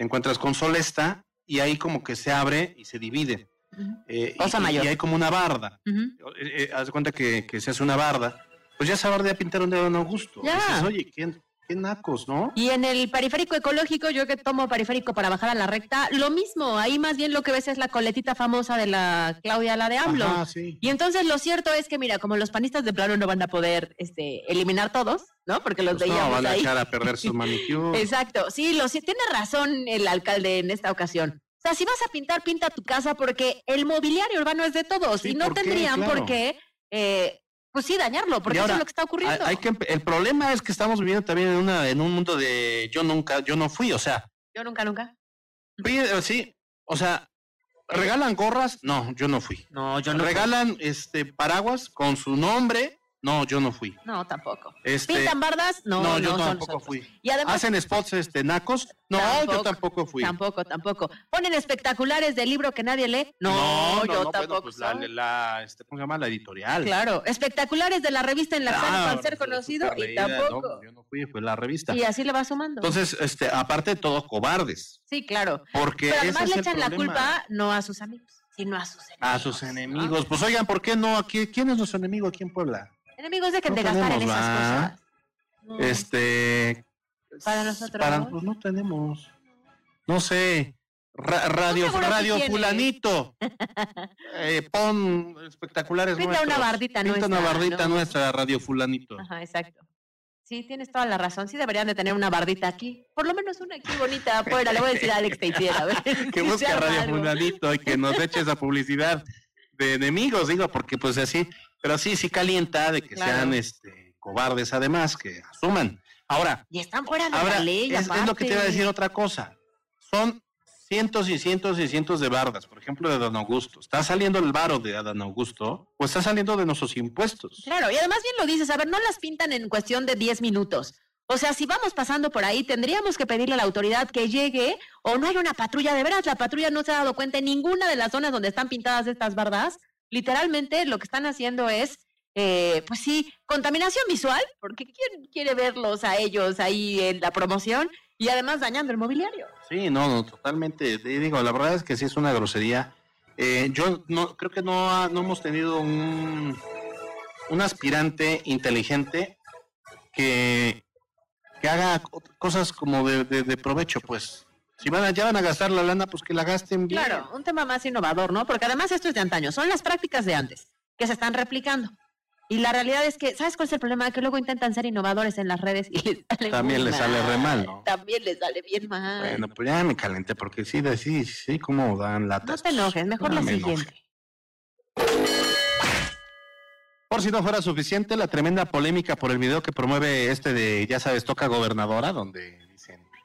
te encuentras con Solesta y ahí como que se abre y se divide. Eh, y, mayor. y, hay como una barda. Eh, eh, haz de cuenta que, se hace una barda. Pues ya esa barda ya pintaron de Don Augusto. Ya. Oye, ¿quién, qué nacos, ¿no? Y en el periférico ecológico, yo que tomo periférico para bajar a la recta, lo mismo. Ahí más bien lo que ves es la coletita famosa de la Claudia, la de AMLO. Y entonces lo cierto es que, mira, como los panistas de plano no van a poder este, eliminar todos, ¿no? Porque los pues veíamos no, van a echar a perder sus manicures. Exacto. Sí, lo, sí, tiene razón el alcalde en esta ocasión. O sea, si vas a pintar, pinta tu casa porque el mobiliario urbano es de todos y no tendrían por qué eh, pues sí, dañarlo, porque eso es lo que está ocurriendo. Hay, que, el problema es que estamos viviendo también en una en un mundo de yo nunca, yo no fui, o sea. Yo nunca, nunca. Eh, sí, o sea, regalan gorras, no, yo no fui. No, yo no. Regalan este paraguas con su nombre, no, yo no fui. No, tampoco. Este, ¿Pintan bardas? No, no, no yo tampoco fui. Y además, ¿Hacen spots este, nacos? No, Tampoco, yo tampoco fui. Tampoco, tampoco. ¿Ponen espectaculares del libro que nadie lee? No, yo no, tampoco. Bueno, pues la, la, este, ¿cómo se llama? La editorial. Claro, espectaculaulares de la revista en la Claro, sala para ser pues, conocido y leída, tampoco. no, yo no fui, fue la revista. Y así le va sumando. Entonces, este, aparte de todo, cobardes. sí, claro. Porque Pero además le echan la culpa no a sus amigos, sino a sus enemigos. A sus enemigos. Pues oigan, ¿por qué no? ¿Quién es nuestro enemigo aquí en Puebla? Enemigos dejen No de gastar en esas cosas. Este. Para nosotros. Para, pues no tenemos. No sé. ra- radio radio fulanito. Eh, pon espectaculares Pinta nuestros. una bardita Pinta una nuestra, bardita ¿no? nuestra, radio fulanito. Ajá, exacto. Sí, tienes toda la razón. Sí deberían de tener una bardita aquí. Por lo menos una aquí bonita afuera. Le voy a decir a Alex a ver que busque arma radio algo. fulanito y que nos eche esa publicidad de enemigos, digo, porque pues así, pero sí, sí calienta de que Claro. sean este cobardes además, que asuman. Ahora, Y están fuera de Ahora, la ley. es, es lo que te iba a decir otra cosa. Son cientos y cientos y cientos de bardas, por ejemplo, de Don Augusto. ¿Está saliendo el varo de Don Augusto o está saliendo de nuestros impuestos? Claro, y además bien lo dices, a ver, no las pintan en cuestión de 10 minutos. O sea, si vamos pasando por ahí, tendríamos que pedirle a la autoridad que llegue o no hay una patrulla. De veras, la patrulla no se ha dado cuenta en ninguna de las zonas donde están pintadas estas bardas. Literalmente lo que están haciendo es, eh, pues sí, contaminación visual, porque ¿quién quiere verlos a ellos ahí en la promoción? Y además dañando el mobiliario. Sí, no, no, totalmente. Digo, la verdad es que sí es una grosería. Eh, yo no creo que no, no hemos tenido un, un aspirante inteligente que que haga cosas como de, de, provecho, pues. Si van a, ya van a gastar la lana, pues que la gasten bien. Claro, un tema más innovador, ¿no? Porque además esto es de antaño, son las prácticas de antes, que se están replicando. Y la realidad es que, ¿sabes cuál es el problema? Que luego intentan ser innovadores en las redes y les sale También les sale re mal, ¿no? También les sale bien mal. Bueno, pues ya me calenté, porque sí, sí, sí, cómo dan latas. No te enojes, mejor la siguiente. Por si no fuera suficiente, la tremenda polémica por el video que promueve este de, ya sabes, toca gobernadora, donde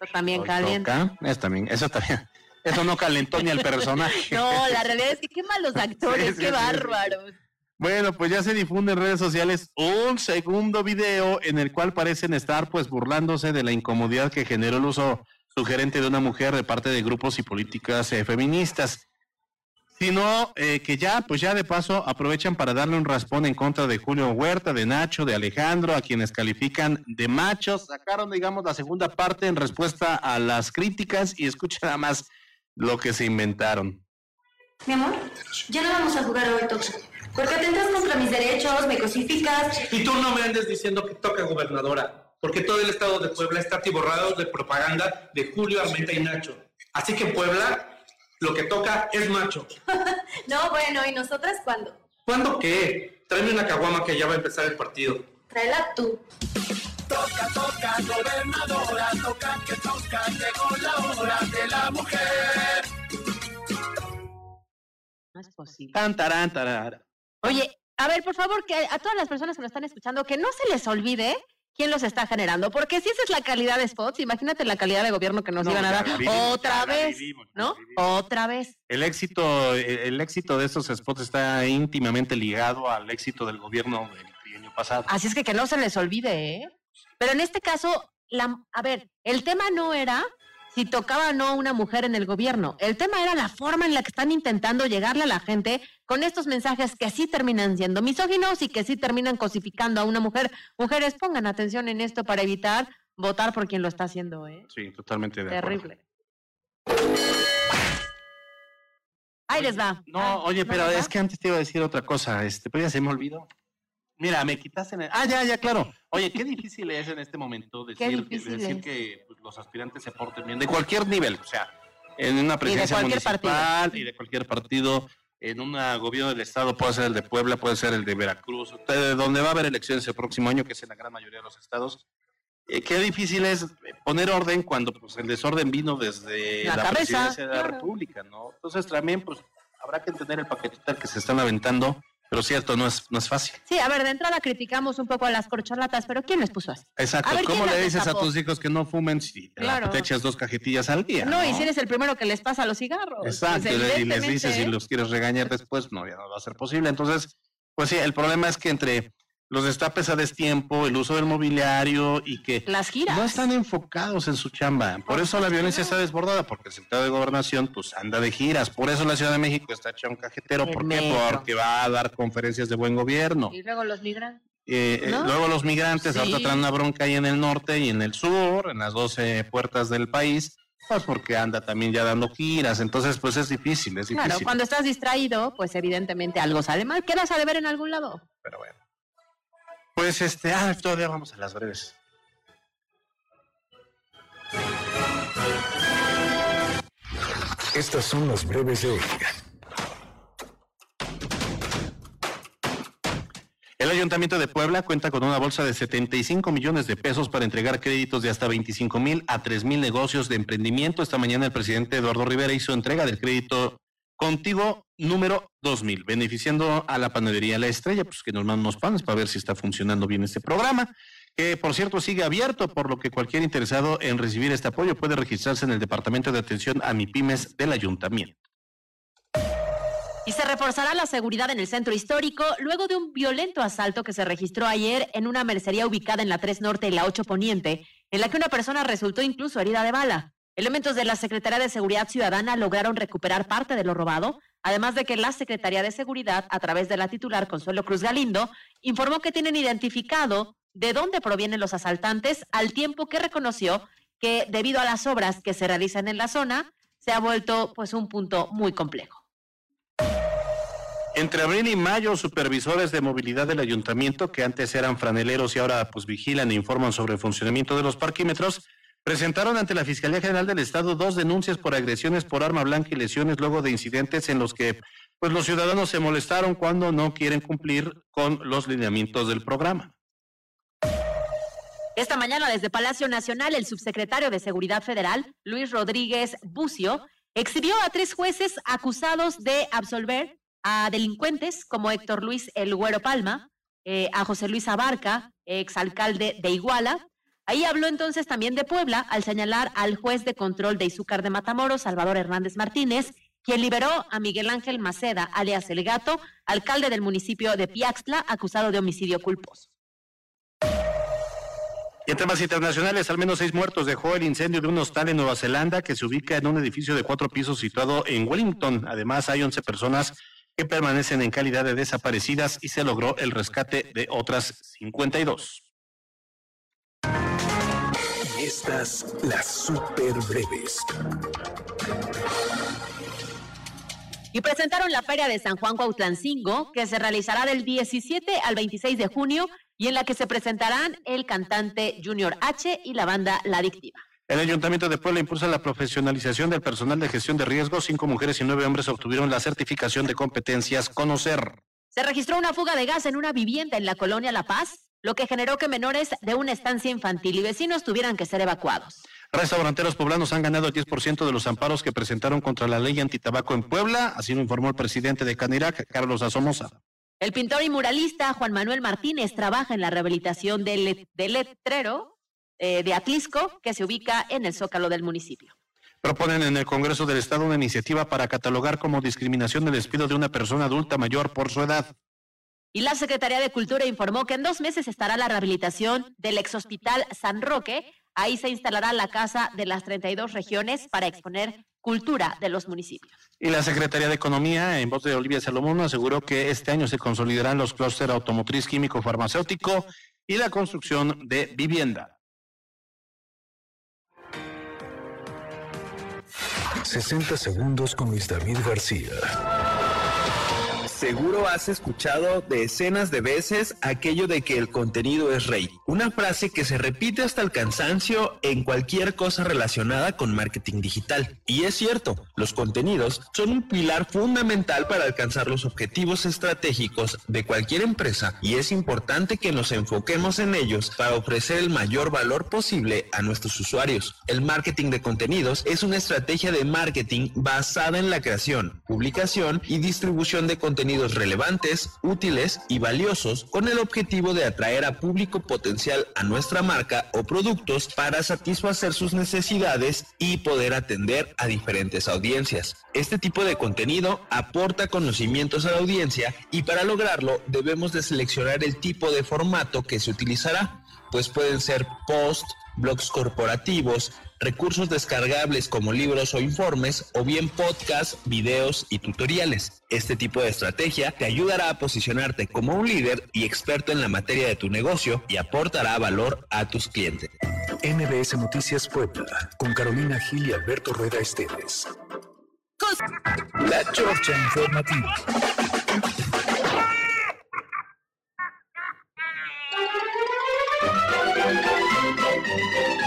Eso también calienta. Es también, eso también. Eso no calentó ni al personaje. No, la realidad es que qué malos actores, qué bárbaros. Bueno, pues ya se difunde en redes sociales un segundo video en el cual parecen estar pues burlándose de la incomodidad que generó el uso sugerente de una mujer de parte de grupos y políticas eh, feministas sino eh, que ya, pues ya de paso aprovechan para darle un raspón en contra de Julio Huerta, de Nacho, de Alejandro, a quienes califican de machos. Sacaron, digamos, la segunda parte en respuesta a las críticas y escucha nada más lo que se inventaron. Mi amor, ya no vamos a jugar hoy, Toxa. Porque atentas contra mis derechos, me cosificas. Y tú no me andes diciendo que toca gobernadora, porque todo el estado de Puebla está atiborrado de propaganda de Julio Armenta y Nacho. Así que Puebla lo que toca es macho. no, bueno, ¿y nosotras cuándo? ¿Cuándo qué? Tráeme una caguama que ya va a empezar el partido. Tráela tú. Toca, toca, gobernadora, toca, que toca, llegó la hora de la mujer. No es posible. Tan, tarán, Oye, a ver, por favor, que a todas las personas que nos están escuchando, que no se les olvide quién los está generando. Porque si esa es la calidad de spots, imagínate la calidad de gobierno que nos iban a dar otra vez, ¿no? Otra vez. El éxito, el éxito de estos spots está íntimamente ligado al éxito del gobierno del año pasado. Así es que que no se les olvide, ¿eh? Pero en este caso, la, a ver, el tema no era si tocaba o no una mujer en el gobierno. El tema era la forma en la que están intentando llegarle a la gente con estos mensajes que sí terminan siendo misóginos y que sí terminan cosificando a una mujer. Mujeres, pongan atención en esto para evitar votar por quien lo está haciendo, ¿eh? Sí, totalmente de Terrible. Ahí les va. No, ah, oye, pero es que antes te iba a decir otra cosa, este, pero ya se me olvidó. Mira, me quitaste. En el... Ah, ya, ya, claro. Oye, qué difícil es en este momento decir, decir que los aspirantes se porten bien, de cualquier nivel, o sea, en una presidencia municipal y de cualquier partido, en un gobierno del Estado, puede ser el de Puebla, puede ser el de Veracruz, donde va a haber elecciones el próximo año, que es en la gran mayoría de los estados. Eh, qué difícil es poner orden cuando pues, el desorden vino desde la, presidencia de la República, ¿no? Entonces también, pues, habrá que entender el paquetito que se están aventando pero cierto, no es, no es fácil. Sí, a ver, de entrada criticamos un poco a las corcholatas, pero ¿quién les puso así? Exacto, ¿cómo le dices a tus hijos que no fumen si te echas dos cajetillas al día? No, y si eres el primero que les pasa los cigarros. Pues, Exacto, y les dices si los quieres regañar después, no, ya no va a ser posible. Entonces, pues sí, el problema es que entre los destapes a destiempo, el uso del mobiliario y que Las giras. no están enfocados en su chamba. Por eso la violencia está desbordada, porque el secretario de gobernación pues anda de giras. Por eso la Ciudad de México está hecha un cajetero. ¿Por qué? Porque va a dar conferencias de buen gobierno. Y luego los migrantes. Eh, eh, luego los migrantes, ahora traen una bronca ahí en el norte y en el sur, en las 12 puertas del país, pues porque anda también ya dando giras, entonces pues es difícil, es difícil. Claro, cuando estás distraído, pues evidentemente algo sale mal, quedas a deber en algún lado. Pero bueno. Pues este, ah, todavía vamos a las breves. Estas son las breves de hoy. El Ayuntamiento de Puebla cuenta con una bolsa de 75 millones de pesos para entregar créditos de hasta 25 mil a 3 mil negocios de emprendimiento. Esta mañana el presidente Eduardo Rivera hizo entrega del crédito Contigo número 2000, beneficiando a la panadería La Estrella, pues que nos mandan unos panes para ver si está funcionando bien este programa, que por cierto sigue abierto, por lo que cualquier interesado en recibir este apoyo puede registrarse en el Departamento de Atención a MIPIMES del Ayuntamiento. Y se reforzará la seguridad en el centro histórico luego de un violento asalto que se registró ayer en una mercería ubicada en la 3 Norte y la 8 Poniente, en la que una persona resultó incluso herida de bala. Elementos de la Secretaría de Seguridad Ciudadana lograron recuperar parte de lo robado, además de que la Secretaría de Seguridad, a través de la titular Consuelo Cruz Galindo, informó que tienen identificado de dónde provienen los asaltantes, al tiempo que reconoció que debido a las obras que se realizan en la zona, se ha vuelto pues un punto muy complejo. Entre abril y mayo, supervisores de movilidad del ayuntamiento, que antes eran franeleros y ahora pues vigilan e informan sobre el funcionamiento de los parquímetros, presentaron ante la Fiscalía General del Estado dos denuncias por agresiones por arma blanca y lesiones luego de incidentes en los que pues los ciudadanos se molestaron cuando no quieren cumplir con los lineamientos del programa. Esta mañana desde Palacio Nacional, el subsecretario de Seguridad Federal, Luis Rodríguez Bucio, exhibió a tres jueces acusados de absolver a delincuentes como Héctor Luis El Güero Palma, eh, a José Luis Abarca, exalcalde de Iguala. Ahí habló entonces también de Puebla al señalar al juez de control de Izúcar de Matamoros, Salvador Hernández Martínez, quien liberó a Miguel Ángel Maceda, alias El Gato, alcalde del municipio de Piaxtla, acusado de homicidio culposo. Y en temas internacionales, al menos seis muertos dejó el incendio de un hostal en Nueva Zelanda que se ubica en un edificio de cuatro pisos situado en Wellington. Además, hay 11 personas que permanecen en calidad de desaparecidas y se logró el rescate de otras 52. Y estas las super breves. Y presentaron la Feria de San Juan Cuautlancingo, que se realizará del 17 al 26 de junio y en la que se presentarán el cantante Junior H y la banda La Adictiva. El Ayuntamiento de Puebla impulsa la profesionalización del personal de gestión de riesgos. Cinco mujeres y nueve hombres obtuvieron la certificación de competencias Conocer. Se registró una fuga de gas en una vivienda en la colonia La Paz, lo que generó que menores de una estancia infantil y vecinos tuvieran que ser evacuados. Restauranteros poblanos han ganado el 10% de los amparos que presentaron contra la ley antitabaco en Puebla, así lo informó el presidente de Canirac, Carlos Asomosa. El pintor y muralista Juan Manuel Martínez trabaja en la rehabilitación del, letrero eh, de Atlisco, que se ubica en el zócalo del municipio. Proponen en el Congreso del Estado una iniciativa para catalogar como discriminación el despido de una persona adulta mayor por su edad. Y la Secretaría de Cultura informó que en dos meses estará la rehabilitación del ex hospital San Roque. Ahí se instalará la Casa de las 32 regiones para exponer cultura de los municipios. Y la Secretaría de Economía, en voz de Olivia Salomón, aseguró que este año se consolidarán los clústeres automotriz, químico, farmacéutico y la construcción de vivienda. 60 segundos con Luis David García. Seguro has escuchado decenas de veces aquello de que el contenido es rey. Una frase que se repite hasta el cansancio en cualquier cosa relacionada con marketing digital. Y es cierto, los contenidos son un pilar fundamental para alcanzar los objetivos estratégicos de cualquier empresa y es importante que nos enfoquemos en ellos para ofrecer el mayor valor posible a nuestros usuarios. El marketing de contenidos es una estrategia de marketing basada en la creación, publicación y distribución de contenidos relevantes, útiles y valiosos con el objetivo de atraer a público potencial a nuestra marca o productos para satisfacer sus necesidades y poder atender a diferentes audiencias. Este tipo de contenido aporta conocimientos a la audiencia y para lograrlo debemos de seleccionar el tipo de formato que se utilizará, pues pueden ser post, blogs corporativos, recursos descargables como libros o informes, o bien podcasts, videos y tutoriales. Este tipo de estrategia te ayudará a posicionarte como un líder y experto en la materia de tu negocio y aportará valor a tus clientes. NBS Noticias Puebla, con Carolina Gil y Alberto Rueda Esteves. La Chorcha Informativa.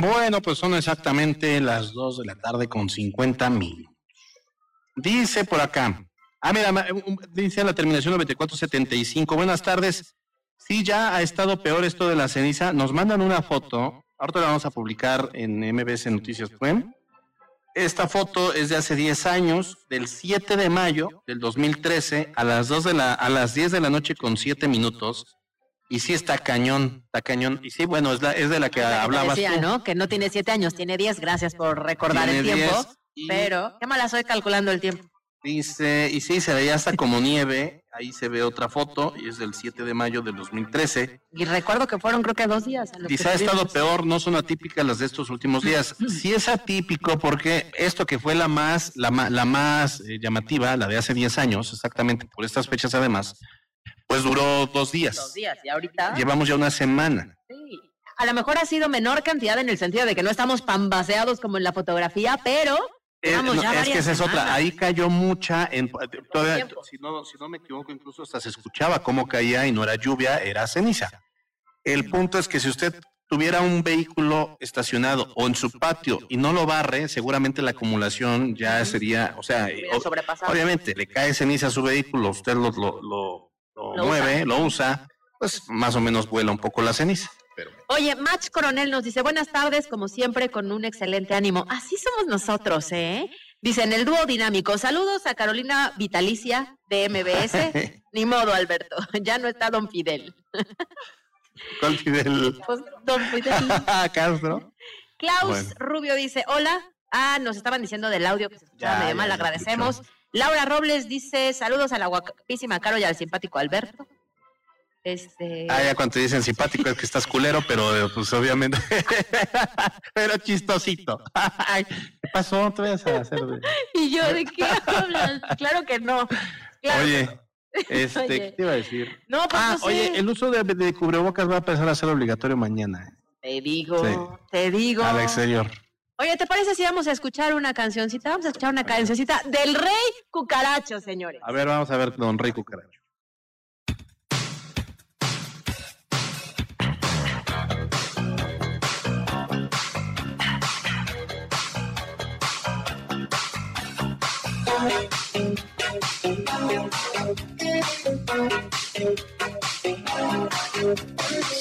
Bueno, pues son exactamente las 2 de la tarde con 50 mil. Dice por acá. Ah, mira, dice la terminación 9475. Buenas tardes. Sí, ya ha estado peor esto de la ceniza. Nos mandan una foto. Ahorita la vamos a publicar en MBS Noticias Web. Esta foto es de hace 10 años, del 7 de mayo del 2013, a las 2 de la, a las 10 de la noche con 7 minutos. Y sí está cañón, está cañón. Y sí, bueno, es, la, es de la que hablabas decía, tú. ¿no? Que no tiene siete años, tiene diez. Gracias por recordar Tiene el tiempo. 10 y- Pero, qué mala soy calculando el tiempo. Dice, y sí, se veía hasta como nieve. Ahí se ve otra foto y es del 7 de mayo del 2013. Y recuerdo que fueron creo que dos días. Dice, ha estado peor, no son atípicas las de estos últimos días. Sí es atípico porque esto que fue la más, la, la más eh, llamativa, la de hace 10 años, exactamente por estas fechas además, pues duró dos días. Dos días. Y ahorita. Llevamos ya una semana. Sí. A lo mejor ha sido menor cantidad en el sentido de que no estamos pambaseados como en la fotografía, pero Eh, llevamos no, ya es que esa es otra. Ahí cayó mucha. En, todavía, si, no, si no me equivoco, incluso hasta se escuchaba cómo caía y no era lluvia, era ceniza. El punto es que si usted tuviera un vehículo estacionado o en su patio y no lo barre, seguramente la acumulación ya sería, o sea, o- obviamente le cae ceniza a su vehículo, usted lo, lo, lo- lo Lo mueve, usa. lo usa, pues más o menos vuela un poco la ceniza. Pero Oye, Match Coronel nos dice, buenas tardes, como siempre, con un excelente ánimo. Así somos nosotros, ¿eh? Dice, en el dúo dinámico, saludos a Carolina Vitalicia de MBS. Ni modo, Alberto, ya no está Don Fidel. ¿Cuál Fidel? Pues, Don Fidel. Castro. Klaus Bueno. Rubio dice, hola. Ah, nos estaban diciendo del audio que se escuchaba Ya, medio ya, mal, ya agradecemos. Laura Robles dice, saludos a la guapísima Caro y al simpático Alberto. Este... Ah, ya cuando te dicen simpático es que estás culero, pero pues obviamente. pero chistosito. Ay, ¿Qué pasó? Te vas a hacer Y yo, ¿de qué hablas? claro que no. Claro Oye, que no. este, Oye. ¿qué te iba a decir? No, pues ah, no sé. oye, el uso de, de cubrebocas va a empezar a ser obligatorio mañana. eh, Te digo, Sí. te digo. Al exterior. Oye, ¿te parece si vamos a escuchar una cancioncita? Vamos a escuchar una cancioncita del Rey Cucaracho, señores. A ver, vamos a ver, don Rey Cucaracho.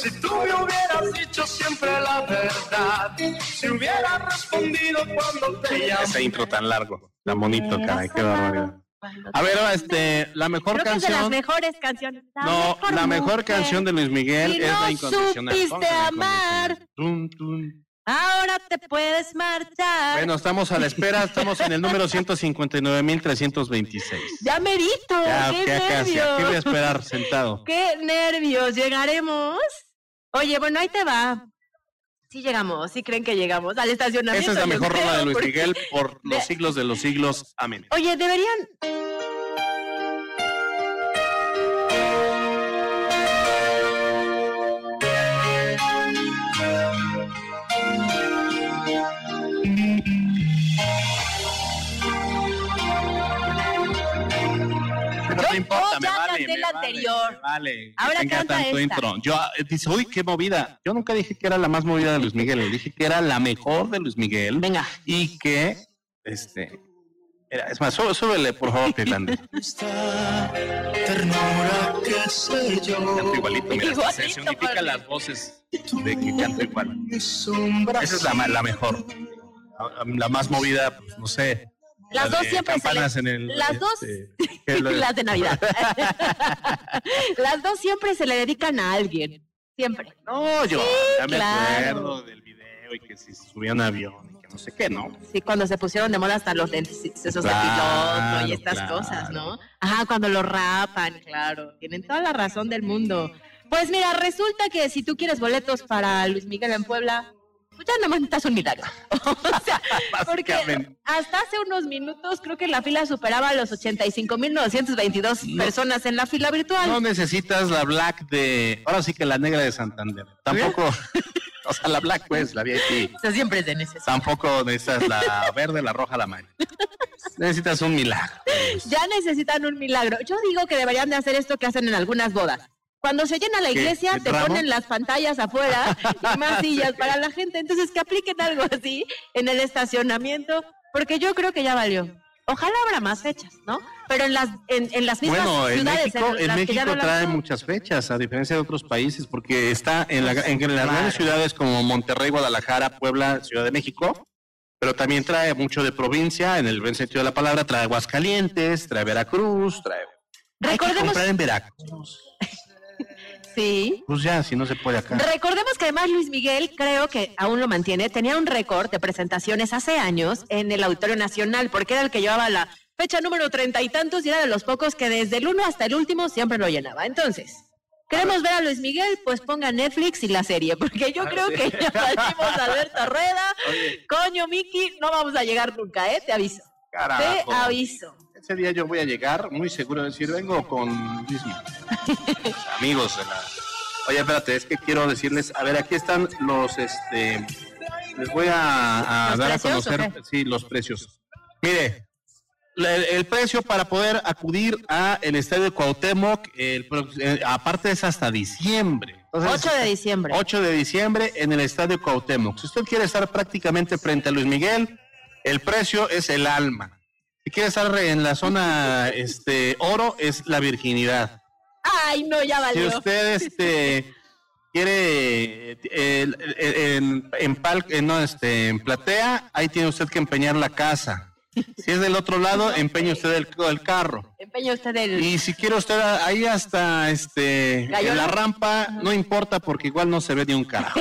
Si tú me hubieras dicho siempre la verdad, si hubieras respondido cuando te llamé. Ese intro tan largo, tan bonito, caray, qué barbaridad. A ver, este, la mejor Creo que es de las canción. mejores canciones. No, la mejor mujer. canción de Luis Miguel Si es no la incondicional. supiste la amar, incondicional. Tum, tum. Ahora te puedes marchar. Bueno, estamos a la espera, estamos en el número 159.326. ya merito, Ya, qué ¿qué, casi, nervios. ¿Qué voy a esperar sentado? Qué nervios, ¿llegaremos? Oye, bueno, ahí te va. Sí llegamos, sí creen que llegamos al estacionamiento. Esa es la mejor rola de Luis Miguel por los siglos de los siglos. Amén. Oye, deberían... Importa, me ya vale. canté me la vale, anterior. me vale. Ahora tenga canta tanto esta. intro. Yo eh, dice, uy, qué movida. Yo nunca dije que era la más movida de Luis Miguel, le dije que era la mejor de Luis Miguel. Venga. Y que, este, era, es más, sú- súbele, por favor, Pirlande. Ternura que sé yo. Canto igualito, mira, se- Igualito, se unifican padre. las voces de que canto igual. Esa es la, la mejor. La- La más movida, pues, no sé. Las la dos de siempre se le- campanas en el, Las dos, este, que lo- las de Navidad. las dos siempre se le dedican a alguien. Siempre. No, yo Sí, ya me claro. acuerdo del video y que si se subía un avión y que no sé qué, ¿no? Sí, cuando se pusieron de moda hasta los lentes esos de Claro, piloto y estas claro. cosas, ¿no? Ajá, cuando lo rapan, claro. Tienen toda la razón del mundo. Pues mira, resulta que si tú quieres boletos para Luis Miguel en Puebla, pues ya nomás necesitas un milagro. o sea, porque hasta hace unos minutos creo que la fila superaba los 85.922 personas en la fila virtual. No necesitas la black de. Ahora sí que la negra de Santander. Tampoco. o sea, la black, pues, la VIP. O sea, siempre es de necesidad. Tampoco necesitas la verde, la roja, la amarilla. Necesitas un milagro. Ya necesitan un milagro. Yo digo que deberían de hacer esto que hacen en algunas bodas. Cuando se llena la iglesia, ¿El te ramo? ponen las pantallas afuera y más sillas para la gente. Entonces, que apliquen algo así en el estacionamiento, porque yo creo que ya valió. Ojalá habrá más fechas, ¿no? Pero en las, en, en las mismas Bueno, en ciudades México, en que ya México no trae muchas fechas, a diferencia de otros países, porque está en, la, en las grandes ciudades como Monterrey, Guadalajara, Puebla, Ciudad de México, pero también trae mucho de provincia, en el buen sentido de la palabra, trae Aguascalientes, trae Veracruz, trae... Hay que Recordemos- comprar en Veracruz. Sí. Pues ya, si no se puede acá. Recordemos que además Luis Miguel, creo que aún lo mantiene, tenía un récord de presentaciones hace años en el Auditorio Nacional, porque era el que llevaba la fecha número treinta y tantos y era de los pocos que desde el uno hasta el último siempre lo llenaba. Entonces, ¿queremos ver a Luis Miguel? Pues ponga Netflix y la serie, porque yo Ah, creo sí. que ya salimos a Alberto Rueda. Coño, Miki, no vamos a llegar nunca, ¿eh? Te aviso. Carajo. Te aviso. Ese día yo voy a llegar muy seguro de decir, vengo con Miguel. Amigos de la... Oye, espérate, es que quiero decirles, a ver, aquí están los, este, les voy a, a ¿Los dar a conocer, sí, los precios. Mire, el, el precio para poder acudir a el Estadio de Cuauhtémoc, el pro- eh, aparte es hasta diciembre. Entonces, 8 de diciembre. 8 de diciembre en el Estadio Cuauhtémoc. Si usted quiere estar prácticamente frente a Luis Miguel, el precio es el alma. Si quiere estar en la zona este oro, es la virginidad. Ay, no, ya Si valió. usted este quiere eh, en, en, pal- eh, no, este, en platea, ahí tiene usted que empeñar la casa. Si es del otro lado, empeñe usted el, el carro. Empeña usted el... Y si quiere usted ahí hasta este en la rampa, no importa porque igual no se ve ni un carajo.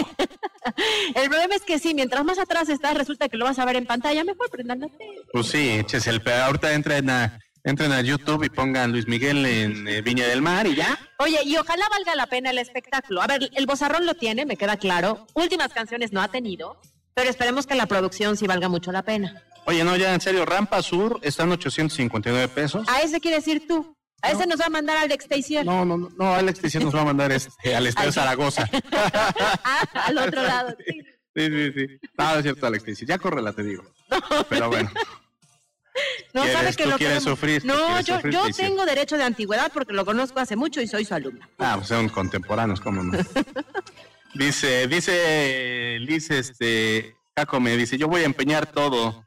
El problema es que sí, mientras más atrás estás, resulta que lo vas a ver en pantalla. Mejor prendan la tele. Pues sí, échese el. Ahorita entren a, entren a YouTube y pongan Luis Miguel en eh, Viña del Mar y ya. Oye, y ojalá valga la pena el espectáculo. A ver, el bozarrón lo tiene, me queda claro. Últimas canciones no ha tenido, pero esperemos que la producción sí valga mucho la pena. Oye, no, ya en serio, Rampa Sur están 859 pesos. A ese quieres ir tú. A ese nos va a mandar Alex Teixeira. No, no, no, no, Alex Teixeira nos va a mandar este, al Estadio Zaragoza. Ah, al otro lado. sí. Sí, sí, sí. No, es cierto, Alex Teixeira. Ya córrela, te digo. Pero bueno. No ¿Quieres- sabe que lo quieres sufrir, No, quieres yo, sufrir, yo tengo derecho de antigüedad porque lo conozco hace mucho y soy su alumna. Ah, pues son contemporáneos, ¿cómo no? Dice, dice Liz, este, Caco me dice, yo voy a empeñar todo.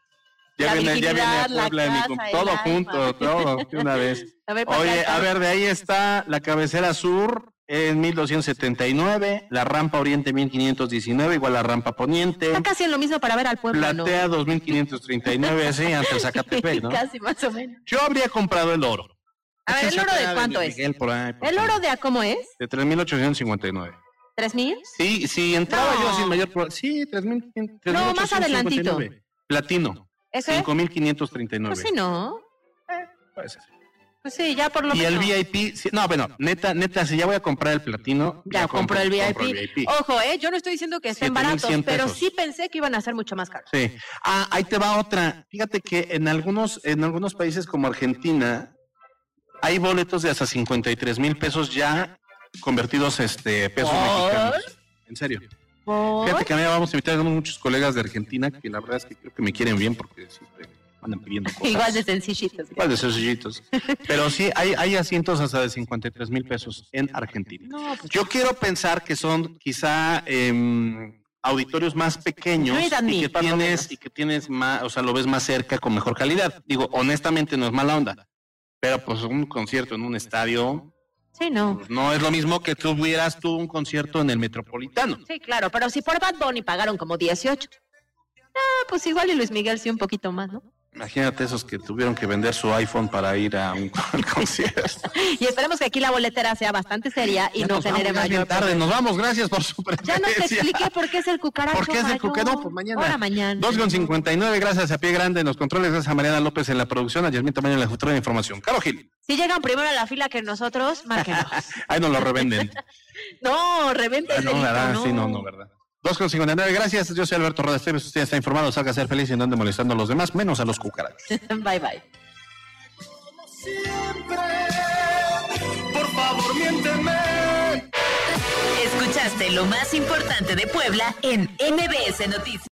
Ya viene, ya viene a Puebla, mi casa, el todo junto, todo, de una vez. A ver, Oye, acá. a ver, de ahí está la cabecera sur en 1279, la rampa oriente 1519, igual la rampa poniente, Está casi en lo mismo para ver al pueblo, ¿no? platea 2539, sí, ante Zacatepec, ¿no? Casi más o menos. Yo habría comprado el oro. A ver, ¿el oro de cuánto es? Miguel, por ahí, por ¿El oro de a cómo es? De 3859. ¿Tres mil? Sí, sí, entraba No. yo sin mayor problema. Sí, 3.500. No, más adelantito. Platino. ¿Ese? 5.539. Pues sí, no. Puede ser. Pues sí, ya por lo Y el menos. VIP, sí, no, bueno, neta, neta, si ya voy a comprar el platino. Ya el compro VIP. Ojo, eh, yo no estoy diciendo que estén 7,100 baratos, pero sí pensé que iban a ser mucho más caros. Sí. Ah, ahí te va otra. Fíjate que en algunos, en algunos países como Argentina, hay boletos de hasta 53 mil pesos ya convertidos este pesos ¿Por? mexicanos. En serio. Fíjate que a mí vamos a invitar a muchos colegas de Argentina que la verdad es que creo que me quieren bien porque siempre andan pidiendo cosas. Igual de sencillitos. Igual de sencillitos. Pero sí, hay, hay asientos hasta de 53 mil pesos en Argentina. No, pues, Yo quiero pensar que son quizá em, auditorios más pequeños y que tienes y que tienes más, o sea, lo ves más cerca con mejor calidad. Digo, honestamente no es mala onda, pero pues un concierto en un estadio Sí, no. pues, no es lo mismo que tuvieras tú un concierto en el Metropolitano. Sí, claro, pero si por Bad Bunny pagaron como 18. Ah, pues igual y Luis Miguel sí un poquito más, ¿no? Imagínate esos que tuvieron que vender su iPhone para ir a un concierto. Y esperemos que aquí la boletera sea bastante seria y Ya no genere mayor. tarde, nos vamos, gracias por su Ya no te presencia. expliqué por qué es el cucaracho. ¿Por qué es el cucaracho? Pues mañana. Ahora mañana. 2 con 59, gracias a Pie Grande en los controles, gracias a Mariana López en la producción, a Yasmín Tamaño en la futura de información. Caro Gil, Si llegan primero a la fila que nosotros, márquenos. ahí nos lo revenden. no, revente Ah, no, no. Sí, no, no, ¿verdad? 2 con 59, gracias. Yo soy Alberto Rodas Esteves, usted está informado, salga a ser feliz y no ande molestando a los demás, menos a los cucarachos. bye, bye. Por favor, miénteme. Escuchaste lo más importante de Puebla en MBS Noticias.